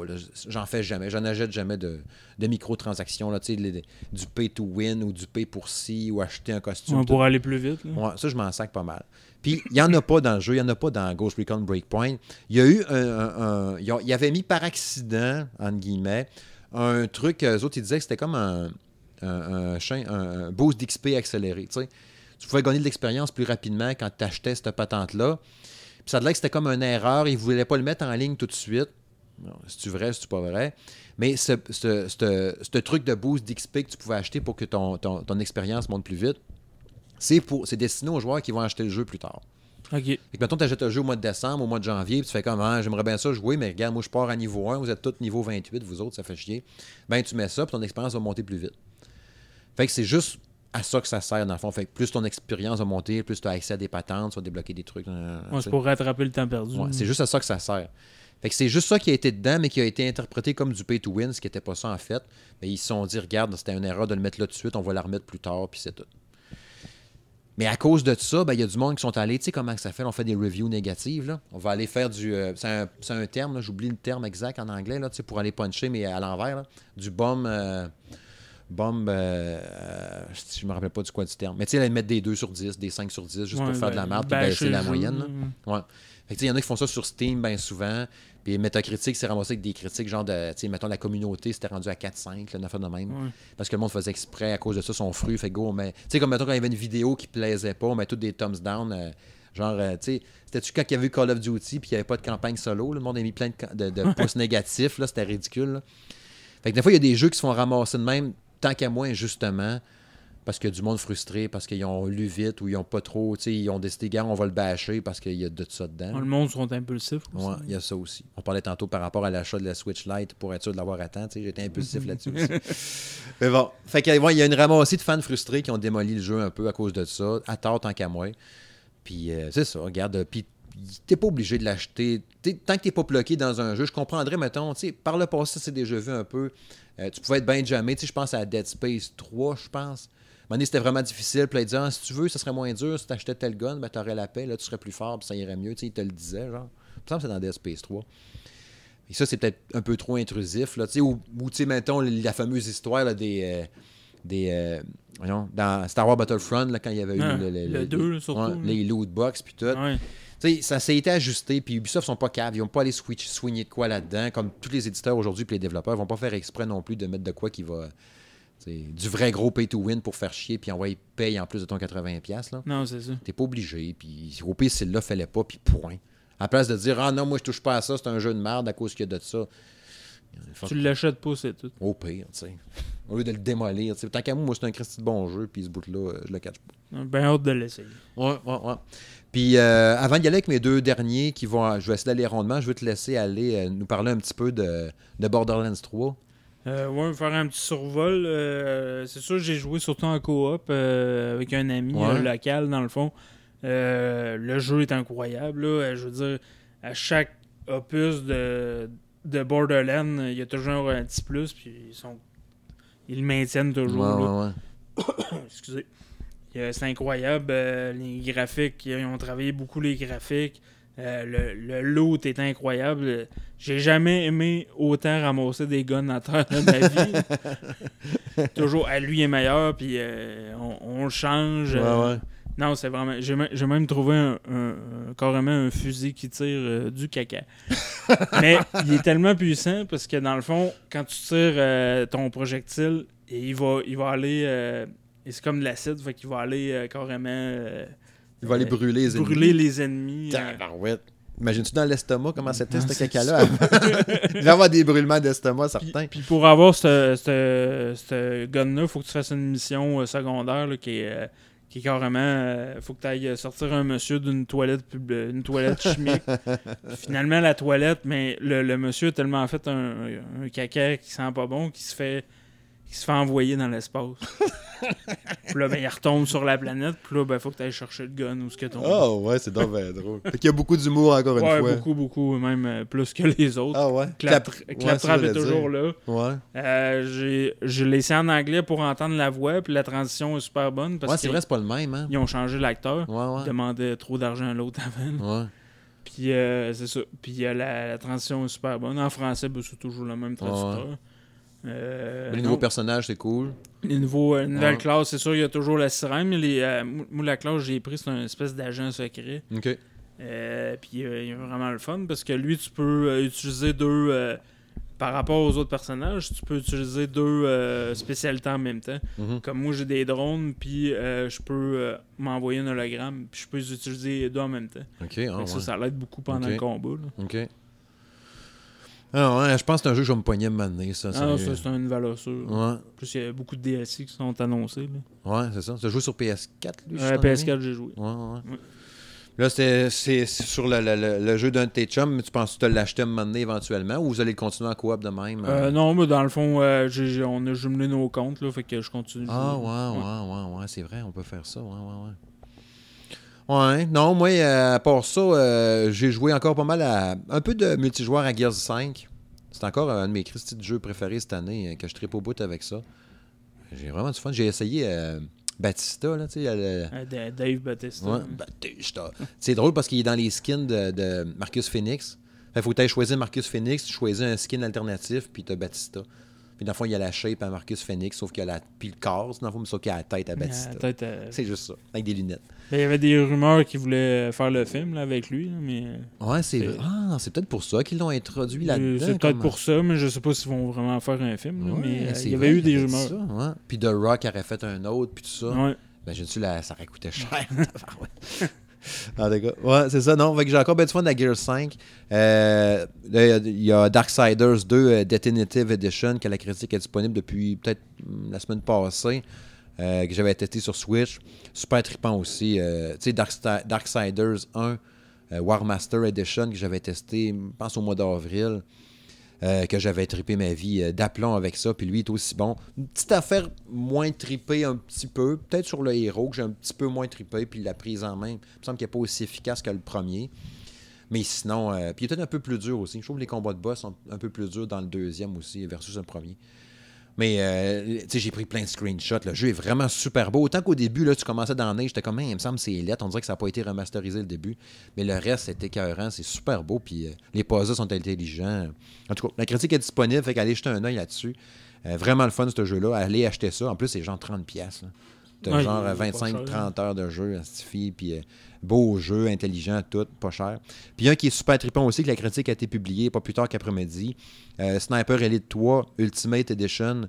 J'en fais jamais. J'en achète jamais de, de microtransactions, là, tu sais, du pay to win ou du pay pour ci ou acheter un costume. Ouais, pour aller plus vite. là. Ouais, ça, je m'en sac pas mal. Puis, il n'y en a pas dans le jeu, il n'y en a pas dans Ghost Recon Breakpoint. Il y a eu un. ont- ils avaient mis par accident, entre guillemets, un truc, eux autres, ils disaient que c'était comme un, un, un- un boost d'XP accéléré. Tu sais. Tu pouvais gagner de l'expérience plus rapidement quand tu achetais cette patente-là. Puis ça a l'air que c'était comme une erreur, ils ne voulaient pas le mettre en ligne tout de suite. C'est-tu vrai, c'est-tu pas vrai? Mais ce, ce- ce- ce truc de boost d'XP que tu pouvais acheter pour que ton, ton, ton expérience monte plus vite, c'est pour c'est destiné aux joueurs qui vont acheter le jeu plus tard. Ok. Fait que mettons, tu achètes un jeu au mois de décembre, au mois de janvier, puis tu fais comme ah, j'aimerais bien ça jouer, mais regarde, moi je pars à niveau 1, vous êtes tous niveau 28, vous autres, ça fait chier. Ben tu mets ça, puis ton expérience va monter plus vite. Fait que c'est juste à ça que ça sert dans le fond. Fait que plus ton expérience va monter, plus tu as accès à des patentes, tu vas débloquer des trucs. Ouais, c'est pour rattraper le temps perdu. Ouais, c'est juste à ça que ça sert. Fait que c'est juste ça qui a été dedans, mais qui a été interprété comme du pay to win, ce qui n'était pas ça en fait. Mais ils se sont dit, regarde, c'était une erreur de le mettre là tout de suite, on va la remettre plus tard, puis c'est tout. Mais à cause de ça, ben, il y a du monde qui sont allés, tu sais comment ça fait, on fait des reviews négatives, là. On va aller faire du, euh, c'est un, terme, j'oublie le terme exact en anglais, là, pour aller puncher, mais à l'envers, du bomb, euh, bomb, euh, euh, je me rappelle pas du quoi du terme, mais tu sais, aller mettre des 2 sur 10, des 5 sur 10, juste Ouais, pour faire de la ben, merde, puis bâcher baisser le la moyenne, là. Ouais. Fait que, il y en a qui font ça sur Steam bien souvent. Puis Metacritic s'est ramassé avec des critiques, genre de, tu sais, mettons, la communauté s'était rendue à 4-5, là, une affaire de même. Ouais. Parce que le monde faisait exprès à cause de ça, son fruit. Fait go, mais, tu sais, comme mettons, quand il y avait une vidéo qui plaisait pas, on met tous des thumbs down. euh, genre, euh, tu sais, c'était-tu quand il y avait eu Call of Duty, puis il n'y avait pas de campagne solo, là, le monde a mis plein de, de, de pouces négatifs, là, c'était ridicule. là. Fait que des fois, il y a des jeux qui se font ramasser de même, tant qu'à moi, injustement, parce qu'il y a du monde frustré, parce qu'ils ont lu vite ou ils ont pas trop, tu sais, ils ont décidé, gars, on va le bâcher parce qu'il y a de ça dedans. Le monde sont impulsifs. aussi. Ouais, il y a ça aussi. On parlait tantôt par rapport à l'achat de la Switch Lite pour être sûr de l'avoir à temps. tu sais, J'étais impulsif là-dessus aussi. Mais bon. Fait que, ouais, il y a une ramassée de fans frustrés qui ont démoli le jeu un peu à cause de ça, à tort tant qu'à moi. Puis euh, c'est ça, regarde. euh, Puis t'es pas obligé de l'acheter. Tant que t'es pas bloqué dans un jeu, je comprendrais, mettons, tu sais, par le passé, c'est déjà vu un peu. Euh, tu pouvais être bien jamais. Tu sais, je pense à Dead Space 3, je pense. À un moment donné, c'était vraiment difficile. Puis là, il disait, Ah, si tu veux, ça serait moins dur. Si t'achetais tel gun, ben, t'aurais la paix. Là, tu serais plus fort, puis ça irait mieux. Tu sais, il te le disait, genre. Il me semble que c'est dans Dead Space 3. Et ça, c'est peut-être un peu trop intrusif. Là, tu sais, ou, ou, tu sais, mettons, la fameuse histoire là, des. euh, des euh, voyons, dans Star Wars Battlefront, là, quand il y avait eu Ah, le, le- le le- deux, là, surtout, ouais, là. les loot box puis tout. Ouais. Sais, ça s'est été ajusté, puis Ubisoft sont pas caves, ils vont pas aller switch, soigner de quoi là-dedans, comme tous les éditeurs aujourd'hui, puis les développeurs vont pas faire exprès non plus de mettre de quoi qui va. du vrai gros pay to win pour faire chier, puis envoyer paye en plus de ton 80$. Là. Non, c'est ça. T'es pas obligé, puis au pire, c'est là, fallait pas, puis point. À la place de dire, ah non, moi je touche pas à ça, c'est un jeu de merde à cause qu'il y a de ça. Tu l'achètes pas, c'est tout. au pire, tu sais. Au lieu de le démolir, tu sais. Tant qu'à moi, moi, c'est un Christy de bon jeu, puis ce bout-là, euh, je le cache pas. Ben hâte de l'essayer. Ouais, ouais, ouais. Puis euh, avant d'y aller avec mes deux derniers qui vont. Je vais essayer d'aller rondement, je vais te laisser aller euh, nous parler un petit peu de, de Borderlands 3. Euh, ouais, faire un petit survol. euh, c'est sûr, j'ai joué surtout en coop euh, avec un ami Ouais. local, dans le fond. Le jeu est incroyable. Là. Je veux dire, à chaque opus de, de Borderlands, il y a toujours un petit plus, puis ils sont. Ils le maintiennent toujours. Ouais, là. ouais, ouais. Excusez. Euh, C'est incroyable. euh, les graphiques, ils ont travaillé beaucoup les graphiques. Euh, le, le loot est incroyable. Euh, J'ai jamais aimé autant ramasser des guns à terre de ma vie. Toujours, à lui est meilleur, puis euh, on, on le change. Ouais, euh, ouais. Non, c'est vraiment. J'ai même, trouvé un, carrément un fusil qui tire euh, du caca. Mais il est tellement puissant parce que dans le fond, quand tu tires euh, ton projectile, il va, il va aller. euh, c'est comme de l'acide, fait qu'il va aller euh, carrément. euh, Il va aller euh, brûler les ennemis. brûler les ennemis. euh. Tabarouette. Imagines-tu dans l'estomac comment c'était Ah, ce caca-là? Il va y avoir des brûlements d'estomac, certains. puis pour avoir ce, ce, ce gun-là, il faut que tu fasses une mission secondaire là, qui, est, euh, qui est carrément. Il faut que tu ailles sortir un monsieur d'une toilette pub- une toilette chimique. Finalement, la toilette, mais le, le monsieur a tellement fait un, un caca qui sent pas bon qu'il se fait qui se fait envoyer dans l'espace. puis là, ben, il retombe sur la planète. Puis là, ben, faut que tu ailles chercher le gun ou ce que ton. Oh, ouais, c'est bien drôle. Fait qu'il y a beaucoup d'humour encore une ouais, fois. beaucoup, beaucoup, même euh, plus que les autres. Ah, ouais? Clap- ouais, Claptrap est toujours dire. là. Ouais. Euh, j'ai- je l'ai essayé en anglais pour entendre la voix, puis la transition est super bonne parce Ouais, c'est vrai, c'est pas le même, hein? ils ont changé l'acteur. Ouais, ouais. Ils demandaient trop d'argent à l'autre avant. Ouais. Puis euh, c'est ça. Puis la, la transition est super bonne. En français, ben, c'est toujours le même traducteur. Euh, les non, nouveaux personnages, c'est cool. les nouveaux, euh, nouvelles Ouais. classes, c'est sûr, il y a toujours la sirène, mais les, euh, moi, la classe j'ai pris, c'est un espèce d'agent secret. OK. Puis il est vraiment le fun parce que lui, tu peux utiliser deux. par rapport aux autres personnages, tu peux utiliser deux spécialités en même temps. Mhm. Comme moi, j'ai des drones, puis je peux m'envoyer un hologramme, puis je peux les utiliser les deux en même temps. OK, ah, Ça, ça l'aide beaucoup pendant le combat. là. OK. Ah, ouais, je pense que c'est un jeu que je vais me poigner me mener, ça. Ah ça, c'est une valeur sûre. Ouais, En plus, il y a beaucoup de DLC qui sont annoncés. Là. ouais, c'est ça. Tu as joué sur PS4, lui? je Euh, t'en ai? PS4, j'ai joué. Ouais, ouais. Ouais. Là, c'est c'est sur le, le- le- le jeu d'un de tes chums, mais tu penses que tu l'acheter à un moment donné éventuellement ou vous allez le continuer en coop de même? Euh, non, mais dans le fond, euh, on a jumelé nos comptes, là, fait que je continue. Ah, jouer. ouais, ouais, ouais, ouais, c'est vrai, on peut faire ça, ouais, ouais, ouais. Ouais, non, moi, euh, à part ça, euh, j'ai joué encore pas mal à un peu de multijoueur à Gears 5. C'est encore un de mes Christy de jeux préférés cette année, euh, que je tripe au bout avec ça. J'ai vraiment du fun. J'ai essayé euh, Batista, là, tu sais. le- Dave Batista. Ouais, Batista. C'est drôle parce qu'il est dans les skins de, de Marcus Phoenix. Il faut que tu choisir Marcus Phoenix, tu choisis un skin alternatif, puis tu as Batista. Puis dans le fond, il y a la shape à Marcus Phoenix, sauf qu'il y a la. Puis le corps, dans le fond, mais sauf qu'il y a la tête à Batista. C'est juste ça, avec des lunettes. ben, il y avait des rumeurs qui voulaient faire le film là, avec lui, mais Ouais, c'est vrai. Ah, c'est peut-être pour ça qu'ils l'ont introduit là-dedans. euh, c'est peut-être comme- pour ça, mais je sais pas s'ils vont vraiment faire un film. là, Ouais, mais euh, il y avait vrai, eu des rumeurs. dit ça, ouais. Puis The Rock aurait fait un autre, puis tout ça. Ouais. Ben, là, ça aurait coûté cher. Cas, ouais, c'est ça, non. J'ai encore bien du fun à Gears 5. Euh, il y a Darksiders 2 euh, Definitive Edition, que la critique est disponible depuis peut-être hum, la semaine passée, euh, que j'avais testé sur Switch. Super trippant aussi. Tu sais, Darksiders 1 euh, War Master Edition, que j'avais testé, je pense, au mois d'avril. Euh, que j'avais trippé ma vie euh, d'aplomb avec ça, puis lui est aussi bon. Une petite affaire moins trippée un petit peu, peut-être sur le héros que j'ai un petit peu moins trippé, puis la prise en main, il me semble qu'il n'est pas aussi efficace que le premier. Mais sinon, euh, puis il est peut-être un peu plus dur aussi. Je trouve que les combats de boss sont un peu plus durs dans le deuxième aussi versus le premier. Mais euh, tu sais, j'ai pris plein de screenshots. Le jeu est vraiment super beau. Autant qu'au début, là, tu commençais dans la neige, j'étais comme, il me semble que c'est lettre. On dirait que ça n'a pas été remasterisé le début. Mais le reste, c'est écœurant. C'est super beau. Puis euh, les puzzles sont intelligents. En tout cas, la critique est disponible. Fait qu'allez jeter un œil là-dessus. Euh, vraiment le fun, ce jeu-là. Allez acheter ça. En plus, c'est genre 30$. pièces. T'as Ouais, genre il est pas 25-30 heures de jeu, à cette fille, puis euh, beau jeu, intelligent, tout, pas cher. Puis un qui est super trippant aussi, que la critique a été publiée pas plus tard qu'après-midi, euh, Sniper Elite 3 Ultimate Edition.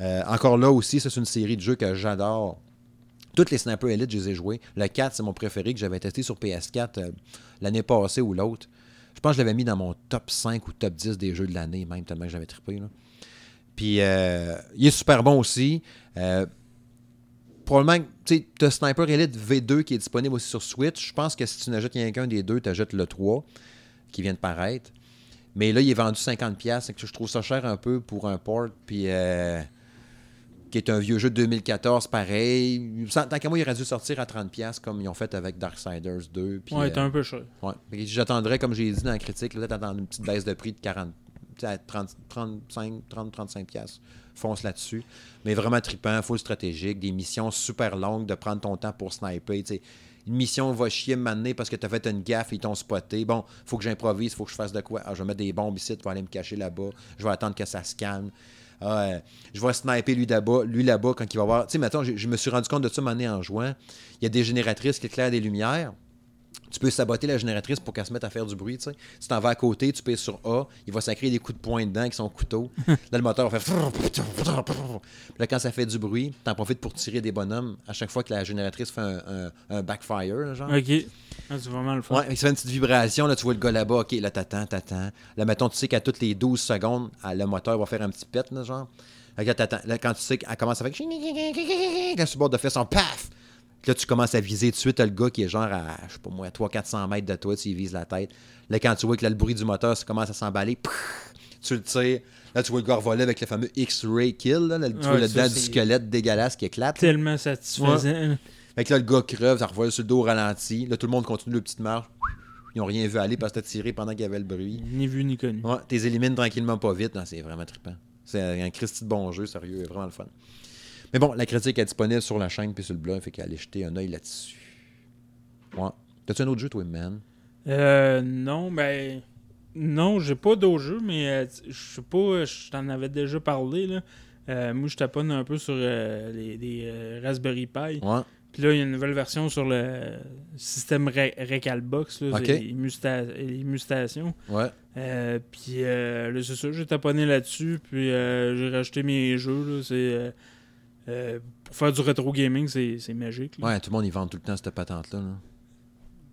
Euh, encore là aussi, c'est une série de jeux que j'adore. Toutes les Sniper Elite, je les ai joués. Le 4, c'est mon préféré que j'avais testé sur PS4 euh, l'année passée ou l'autre. Je pense que je l'avais mis dans mon top 5 ou top 10 des jeux de l'année, même tellement que j'avais trippé. là. Puis il est super bon aussi. Probablement, tu sais, tu as Sniper Elite V2 qui est disponible aussi sur Switch. Je pense que si tu n'achètes quelqu'un des deux, tu achètes le 3 qui vient de paraître. Mais là, il est vendu 50$. C'est que je trouve ça cher un peu pour un port. Puis, euh, qui est un vieux jeu de 2014, pareil. Tant qu'à moi, il aurait dû sortir à 30$ comme ils ont fait avec Darksiders 2. Puis, ouais, euh, t'es un peu cher. Ouais. Que J'attendrais, comme j'ai dit dans la critique, peut-être attendre une petite baisse de prix de 40, tu sais, à 30, 35, 30, 35 pièces. Fonce là-dessus. Mais vraiment trippant, full stratégique, des missions super longues, de prendre ton temps pour sniper. tu sais. Une mission va chier m'amener parce que tu as fait une gaffe ils t'ont spoté. Bon, faut que j'improvise, faut que je fasse de quoi? Ah, je vais mettre des bombes ici, pour aller me cacher là-bas. Je vais attendre que ça se calme. Ah, euh, je vais sniper lui là-bas, lui là-bas quand il va voir. Tu sais, maintenant, je, je me suis rendu compte de ça m'amener en jouant. Il y a des génératrices qui éclairent des lumières tu peux saboter la génératrice pour qu'elle se mette à faire du bruit. Tu sais. Si t'en vas à côté, tu pèses sur A, il va sacrer des coups de poing dedans avec son couteau. là, le moteur va faire. Là, quand ça fait du bruit, t'en profites pour tirer des bonhommes à chaque fois que la génératrice fait un, un- un backfire. là, genre. Ok. Ah, c'est vraiment le fun. Ouais, ça fait une petite vibration, là, tu vois le gars là-bas, ok, là, t'attends, t'attends. Là, mettons, tu sais qu'à toutes les 12 secondes, ah, le moteur va faire un petit pet, là, genre. Là. Là, quand tu sais qu'elle commence à faire. Quand tu bord de faire son paf! Puis Là, tu commences à viser tout de suite, le gars qui est genre à, je sais pas moi, 300-400 mètres de toi, tu y vises la tête. Là, quand tu vois que là, le bruit du moteur, ça commence à s'emballer, tu le tires. Là, tu vois le gars voler avec le fameux X-ray kill, là, là, tu vois le dent du squelette dégueulasse qui éclate. Tellement satisfaisant. Fait que là, le gars creve, ça revole sur le dos au ralenti. Là, tout le monde continue le petite marche. Ils n'ont rien vu aller parce que t'as tiré pendant qu'il y avait le bruit. Ni vu ni connu. Ouais, t'es élimines tranquillement pas vite. Non, c'est vraiment trippant. C'est un Christy de bon jeu, sérieux, vraiment le fun. Mais bon, la critique est disponible sur la chaîne puis sur le blog, fait qu'allez jeter un œil là-dessus. Ouais. T'as-tu un autre jeu, toi, man? Euh, non, ben. Non, j'ai pas d'autres jeux, mais euh, je sais pas, je t'en avais déjà parlé, là. Euh, moi, je taponne un peu sur euh, les, les, Raspberry Pi. Ouais. Puis là, il y a une nouvelle version sur le système Re- Recalbox, là, les, mutations. Ouais. Euh, puis euh, là, c'est ça, j'ai taponné là-dessus, puis euh, j'ai rajouté mes jeux. là, c'est, euh, pour faire du rétro gaming, c'est, magique. là. Ouais, tout le monde, y vend tout le temps cette patente-là. Là.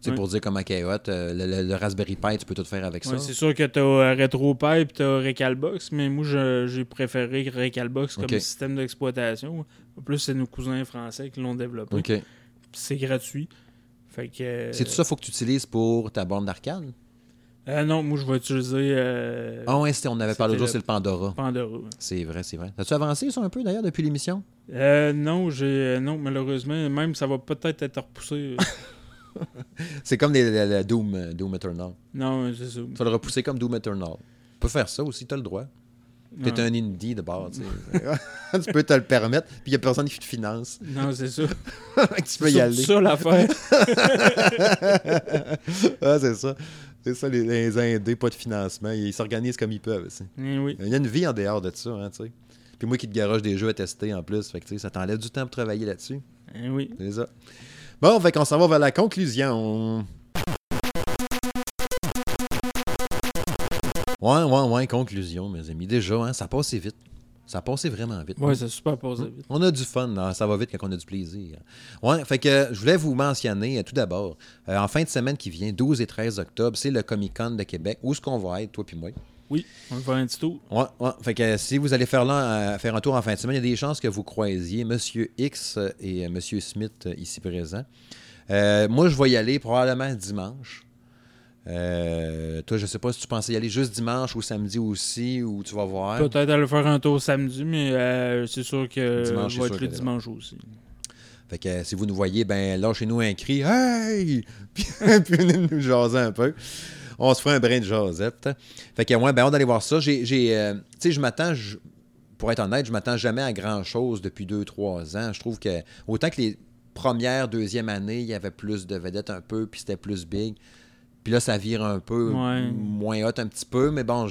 C'est Ouais. pour dire qu'elle est hot. euh, le, le- le Raspberry Pi, tu peux tout faire avec Ouais, ça. c'est sûr que t'as euh, RetroPie et t'as Recalbox, mais moi j'ai préféré Recalbox comme système d'exploitation. En plus, c'est nos cousins français qui l'ont développé. OK. Puis C'est gratuit. Fait que. euh, C'est tout ça faut que tu utilises pour ta borne d'arcade? euh, non, moi je vais utiliser euh, Ah ouais, on avait parlé l'autre jour, c'est le Pandora. Pandora. ouais. C'est vrai, c'est vrai. As-tu avancé ça un peu d'ailleurs depuis l'émission? Euh, non, j'ai euh, non malheureusement, même ça va peut-être être repoussé. c'est comme les, Doom, euh, Doom Eternal. Non, c'est ça. Tu vas le repousser comme Doom Eternal. Tu peux faire ça aussi, tu as le droit. T'es un indie de bord, tu sais. tu peux te le permettre, puis il n'y a personne qui te finance. Non, c'est ça. tu peux y C'est aller. ça l'affaire. ah, c'est ça. C'est ça, les, les indés, pas de financement. Ils s'organisent comme ils peuvent. aussi. Eh oui. Il y a une vie en dehors de ça, hein, tu sais. Puis moi qui te garoche des jeux à tester en plus, fait que, ça t'enlève du temps pour travailler là-dessus. Eh oui. C'est ça. Bon, fait qu'on s'en va vers la conclusion. Ouais, ouais, ouais, conclusion, mes amis. Déjà, hein, ça passait vite. Ça a passé vraiment vite. Ouais, c'est super passé vite. On a du fun, hein, ça va vite quand on a du plaisir. Ouais, fait que euh, je voulais vous mentionner euh, tout d'abord, euh, en fin de semaine qui vient, 12 et 13 octobre, c'est le Comic Con de Québec. Où est-ce qu'on va être, toi puis moi? Oui, on va faire un petit tour. Ouais, ouais. Fait que euh, si vous allez faire, là, euh, faire un tour en fin de semaine, il y a des chances que vous croisiez Monsieur X euh, et Monsieur Smith ici présents. Euh, moi, je vais y aller probablement dimanche. Euh, toi, je sais pas si tu pensais y aller juste dimanche ou samedi aussi, ou tu vas voir. Peut-être aller faire un tour samedi, mais euh, c'est sûr que Dimanche, sûr être le là. dimanche aussi. Fait que si vous nous voyez, ben lâchez-nous un cri Hey! Puis, puis venez nous jaser un peu. On se fera un brin de jasette. Fait que ouais, ben on va aller voir ça. J'ai. j'ai, euh, tu sais, je m'attends. Pour être honnête, je m'attends jamais à grand chose depuis 2-3 ans. Je trouve que autant que les premières, deuxième années, il y avait plus de vedettes un peu, puis c'était plus big. Puis là, ça vire un peu Ouais. moins hot un petit peu, mais bon,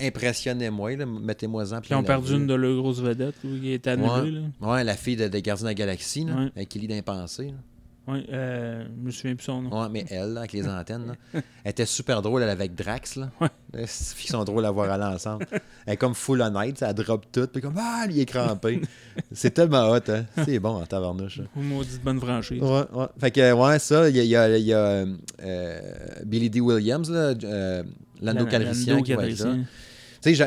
impressionnez-moi, là, mettez-moi-en. Puis ils ont perdu une de leurs grosses vedettes qui est annulée. là. Ouais, la fille de- des Gardiens de la Galaxie, là, Ouais. avec d'impensé. Ouais, euh, je me souviens plus son nom. Ouais, mais elle, là, avec les antennes, là, elle était super drôle, elle, avec Drax. Là. Ouais. Les filles sont drôles à voir aller ensemble. Elle est comme full honnête, elle drop tout, puis comme Ah, lui est crampé. C'est tellement hot, hein. C'est bon en tabarnouche. là. Maudite bonne franchise. Ouais, ouais. Fait que, ouais, ça, il y a, y a- il y a, euh, Billy D. Williams, là, euh, Lando La- Calrissian qui va être là.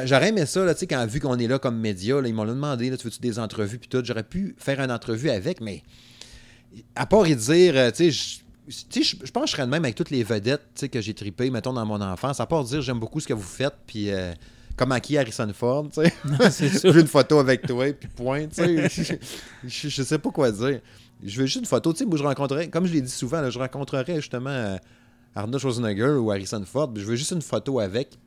J'aurais aimé ça, là, tu sais, quand vu qu'on est là comme média, là, ils m'ont demandé, là, tu veux-tu des entrevues, puis tout, j'aurais pu faire une entrevue avec, mais à part y dire, euh, tu sais, je- pense que je serais de même avec toutes les vedettes que j'ai tripées, mettons, dans mon enfance, à part dire j'aime beaucoup ce que vous faites, puis euh, comme à qui Harrison Ford, tu sais. J'ai une photo avec toi, puis point, tu sais. je, je- sais pas quoi dire. Je veux juste une photo, tu sais, moi je rencontrerais, comme je l'ai dit souvent, là, je rencontrerais justement euh, Arnold Schwarzenegger ou Harrison Ford, puis je veux juste une photo avec,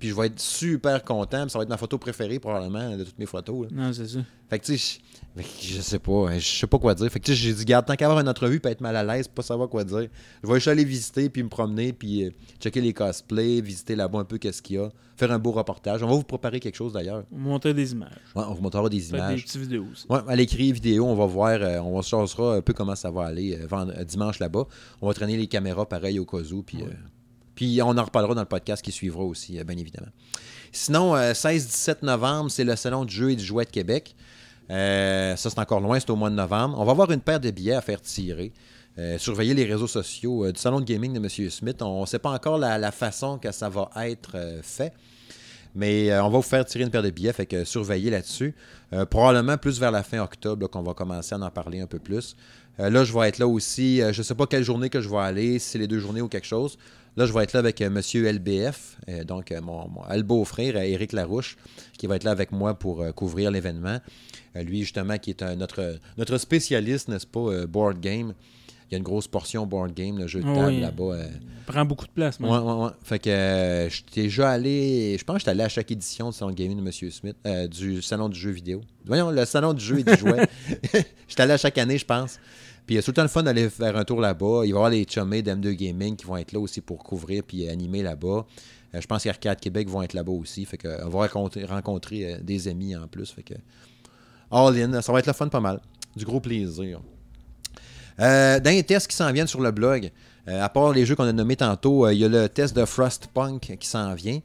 puis je vais être super content, puis ça va être ma photo préférée probablement de toutes mes photos. là. Non, c'est ça. Fait que tu sais, je, sais pas, je sais pas quoi dire. Fait que tu sais, j'ai dit, garde, tant qu'à avoir une entrevue, puis être mal à l'aise, pas savoir quoi dire, je vais juste aller visiter, puis me promener, puis euh, checker les cosplays, visiter là-bas un peu qu'est-ce qu'il y a, faire un beau reportage. On va vous préparer quelque chose d'ailleurs. Monter des images. Ouais, on vous montrera des Faire des images. petites vidéos aussi. Ouais, à l'écrit vidéo, on va voir, euh, on se changera un peu comment ça va aller euh, dimanche là-bas. On va traîner les caméras pareil au cas où, puis, puis on en reparlera dans le podcast qui suivra aussi, euh, bien évidemment. Sinon, euh, 16-17 novembre, c'est le Salon du jeu et du jouet de Québec. Euh, ça, c'est encore loin, c'est au mois de novembre. On va avoir une paire de billets à faire tirer. Euh, surveiller les réseaux sociaux euh, du salon de gaming de M. Smith. On ne sait pas encore la, façon que ça va être euh, fait. Mais euh, on va vous faire tirer une paire de billets, fait que là-dessus. Euh, probablement plus vers la fin octobre qu'on va commencer à en parler un peu plus. Euh, là, je vais être là aussi. euh, je ne sais pas quelle journée que je vais aller, si c'est les deux journées ou quelque chose. Là, je vais être là avec euh, Monsieur LBF, euh, donc euh, mon, mon beau-frère, Éric Larouche, qui va être là avec moi pour couvrir l'événement. Lui, justement, qui est un- notre, notre spécialiste, n'est-ce pas, board game. Il y a une grosse portion board game, le jeu de Ah table oui. là-bas. euh, Prend beaucoup de place, même. Ouais, ouais, ouais. Fait que euh, j'étais déjà allé. Je pense que j'étais allé à chaque édition du salon de gaming de M. Smith, euh, du salon du jeu vidéo. Voyons, le salon du jeu et du jouet. j'étais allé à chaque année, je pense. Puis euh, c'est tout le temps le fun d'aller faire un tour là-bas. Il va y avoir les chummés d'M2 Gaming qui vont être là aussi pour couvrir puis animer là-bas. Euh, je pense qu'Arcade Québec vont être là-bas aussi. Fait euh, on va rencontrer, euh, des amis en plus. Fait que all in, ça va être le fun pas mal. Du gros plaisir. Euh, dans les tests qui s'en viennent sur le blog, euh, à part les jeux qu'on a nommés tantôt, euh, il y a le test de Frostpunk qui s'en vient,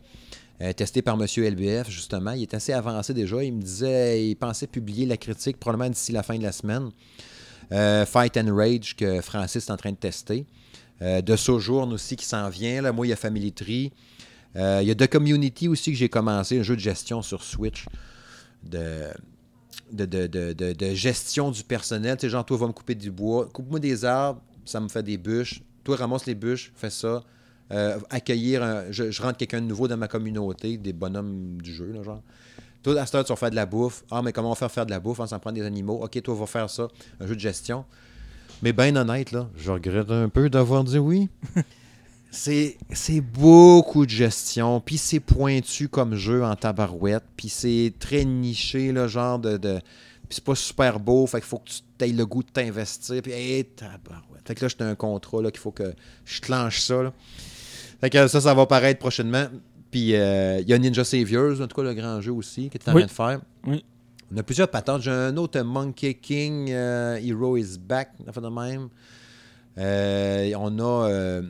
euh, testé par M. LBF, justement. Il est assez avancé déjà. Il me disait il pensait publier la critique probablement d'ici la fin de la semaine. Euh, Fight and Rage que Francis est en train de tester. Euh, de Sojourn aussi qui s'en vient. Là. Moi, il y a Family Tree. Euh, il y a The Community aussi que j'ai commencé, un jeu de gestion sur Switch. De, de, de, de, de- gestion du personnel. Tu sais, genre, toi, va me couper du bois. Coupe-moi des arbres, ça me fait des bûches. Toi, ramasse les bûches, fais ça. Accueillir, je, je rentre quelqu'un de nouveau dans ma communauté, des bonhommes du jeu, là, genre. Toi, à cette heure, tu vas faire de la bouffe. Ah, mais comment on va faire faire de la bouffe? On s'en prend des animaux? OK, toi, va faire ça. Un jeu de gestion. Mais bien honnête, là, je regrette un peu d'avoir dit oui. c'est, c'est beaucoup de gestion, puis c'est pointu comme jeu en tabarouette, puis c'est très niché, le genre de... de puis c'est pas super beau, fait qu'il faut que tu aies le goût de t'investir, puis hey, tabarouette. Fait que là, j'ai un contrat, là, qu'il faut que je clenche ça, là. Fait que ça, ça va paraître prochainement. Puis euh, il y a Ninja Saviors, en tout cas le grand jeu aussi, qui est en Oui. train de faire. Oui. On a plusieurs patentes. J'ai un autre Monkey King, euh, Hero is Back, fait de même. Euh, on a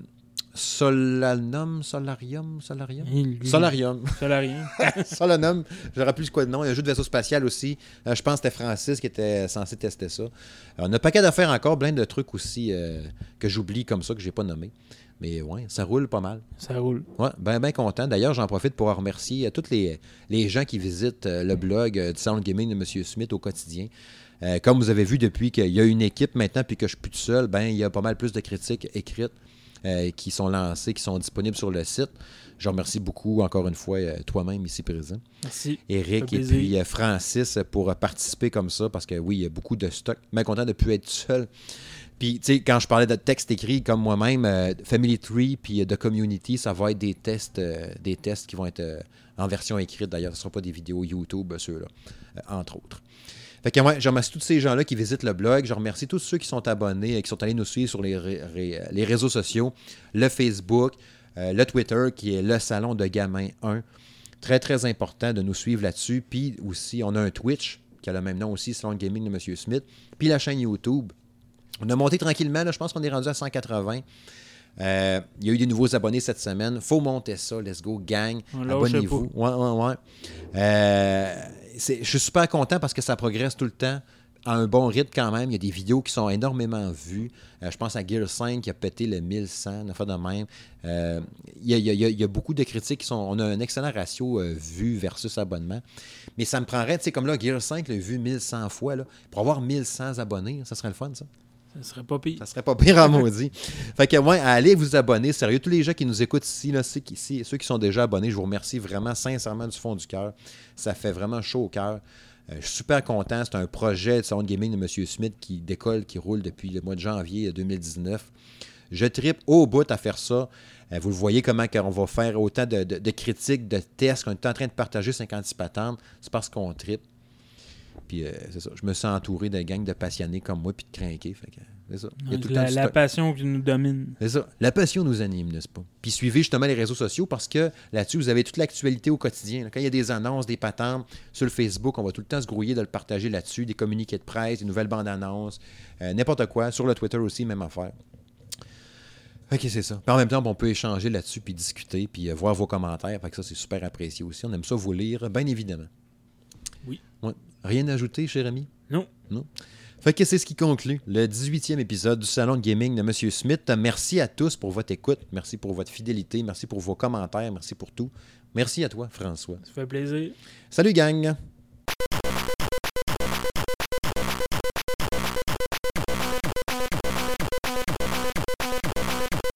Solanum, Solarium, Solarium? Lui, Solarium. Solarien. Solanum, je ne plus quoi de nom. Il y a un jeu de vaisseau spatial aussi. Je pense que c'était Francis qui était censé tester ça. On a un paquet d'affaires encore, plein de trucs aussi que j'oublie comme ça, que je n'ai pas nommé. Mais ouais, ça roule pas mal. Ça roule. Ouais, bien, bien content. D'ailleurs, j'en profite pour remercier euh, tous les, les gens qui visitent euh, le blog euh, du Sound Gaming de M. Smith au quotidien. Euh, comme vous avez vu depuis qu'il y a une équipe maintenant puis que je suis plus tout seul, ben, il y a pas mal plus de critiques écrites euh, qui sont lancées, qui sont disponibles sur le site. Je remercie beaucoup, encore une fois, euh, toi-même ici présent. Merci. Eric et puis Francis pour participer comme ça parce que oui, il y a beaucoup de stock. Bien content de ne plus être seul. Puis, tu sais, quand je parlais de texte écrit comme moi-même, euh, Family Tree puis euh, The Community, ça va être des tests, euh, des tests qui vont être en version écrite. D'ailleurs, ce ne sera pas des vidéos YouTube, ceux-là, entre autres. Fait que je remercie tous ces gens-là qui visitent le blog. Je remercie tous ceux qui sont abonnés et qui sont allés nous suivre sur les, les réseaux sociaux, le Facebook, le Twitter, qui est le Salon de Gamin 1. Très, très important de nous suivre là-dessus. Puis aussi, on a un Twitch qui a le même nom aussi, Salon Gaming de M. Smith. Puis la chaîne YouTube. On a monté tranquillement, là, je pense qu'on est rendu à 180. Euh, il y a eu des nouveaux abonnés cette semaine. faut monter ça, let's go, gang. Abonnez-vous. Ouais, ouais, ouais. Euh, je suis super content parce que ça progresse tout le temps à un bon rythme quand même. Il y a des vidéos qui sont énormément vues. Euh, je pense à Gear 5 qui a pété le 1100, une fois de même. Euh, il, y a, il y a- il y a- il y a beaucoup de critiques qui sont. On a un excellent ratio euh, vues versus abonnement. Mais ça me prendrait, tu sais, comme là, Gear 5 l'a vu 1100 fois. Là, pour avoir 1100 abonnés, ça serait le fun, ça. Ça serait pas pire. Ça serait pas pire en maudit. Fait que, ouais, allez vous abonner. Sérieux, tous les gens qui nous écoutent ici, là, ceux, qui, si- ceux qui sont déjà abonnés, je vous remercie vraiment sincèrement du fond du cœur. Ça fait vraiment chaud au cœur. Euh, je suis super content. C'est un projet de de gaming de M. Smith qui décolle, qui roule depuis le mois de janvier 2019. Je tripe au bout à faire ça. Euh, vous le voyez comment on va faire autant de, de- de critiques, de tests, qu'on est en train de partager 56 patentes. C'est parce qu'on tripe. Puis euh, c'est ça. Je me sens entouré d'un gang de passionnés comme moi puis de. Fait que, c'est ça. Il y a tout le temps La, passion qui nous domine. C'est ça. La passion nous anime, n'est-ce pas? Puis suivez justement les réseaux sociaux parce que là-dessus, vous avez toute l'actualité au quotidien. Quand il y a des annonces, des patentes sur le Facebook, on va tout le temps se grouiller de le partager là-dessus, des communiqués de presse, des nouvelles bandes annonces, euh, n'importe quoi. Sur le Twitter aussi, même affaire. Ok, c'est ça. Puis en même temps, on peut échanger là-dessus, puis discuter, puis euh, voir vos commentaires. Fait que ça, c'est super apprécié aussi. On aime ça vous lire, bien évidemment. Oui. Ouais. Rien à ajouter, cher ami? Non. Non. Fait que c'est ce qui conclut le 18e épisode du Salon de Gaming de M. Smith. Merci à tous pour votre écoute. Merci pour votre fidélité. Merci pour vos commentaires. Merci pour tout. Merci à toi, François. Ça fait plaisir. Salut, gang!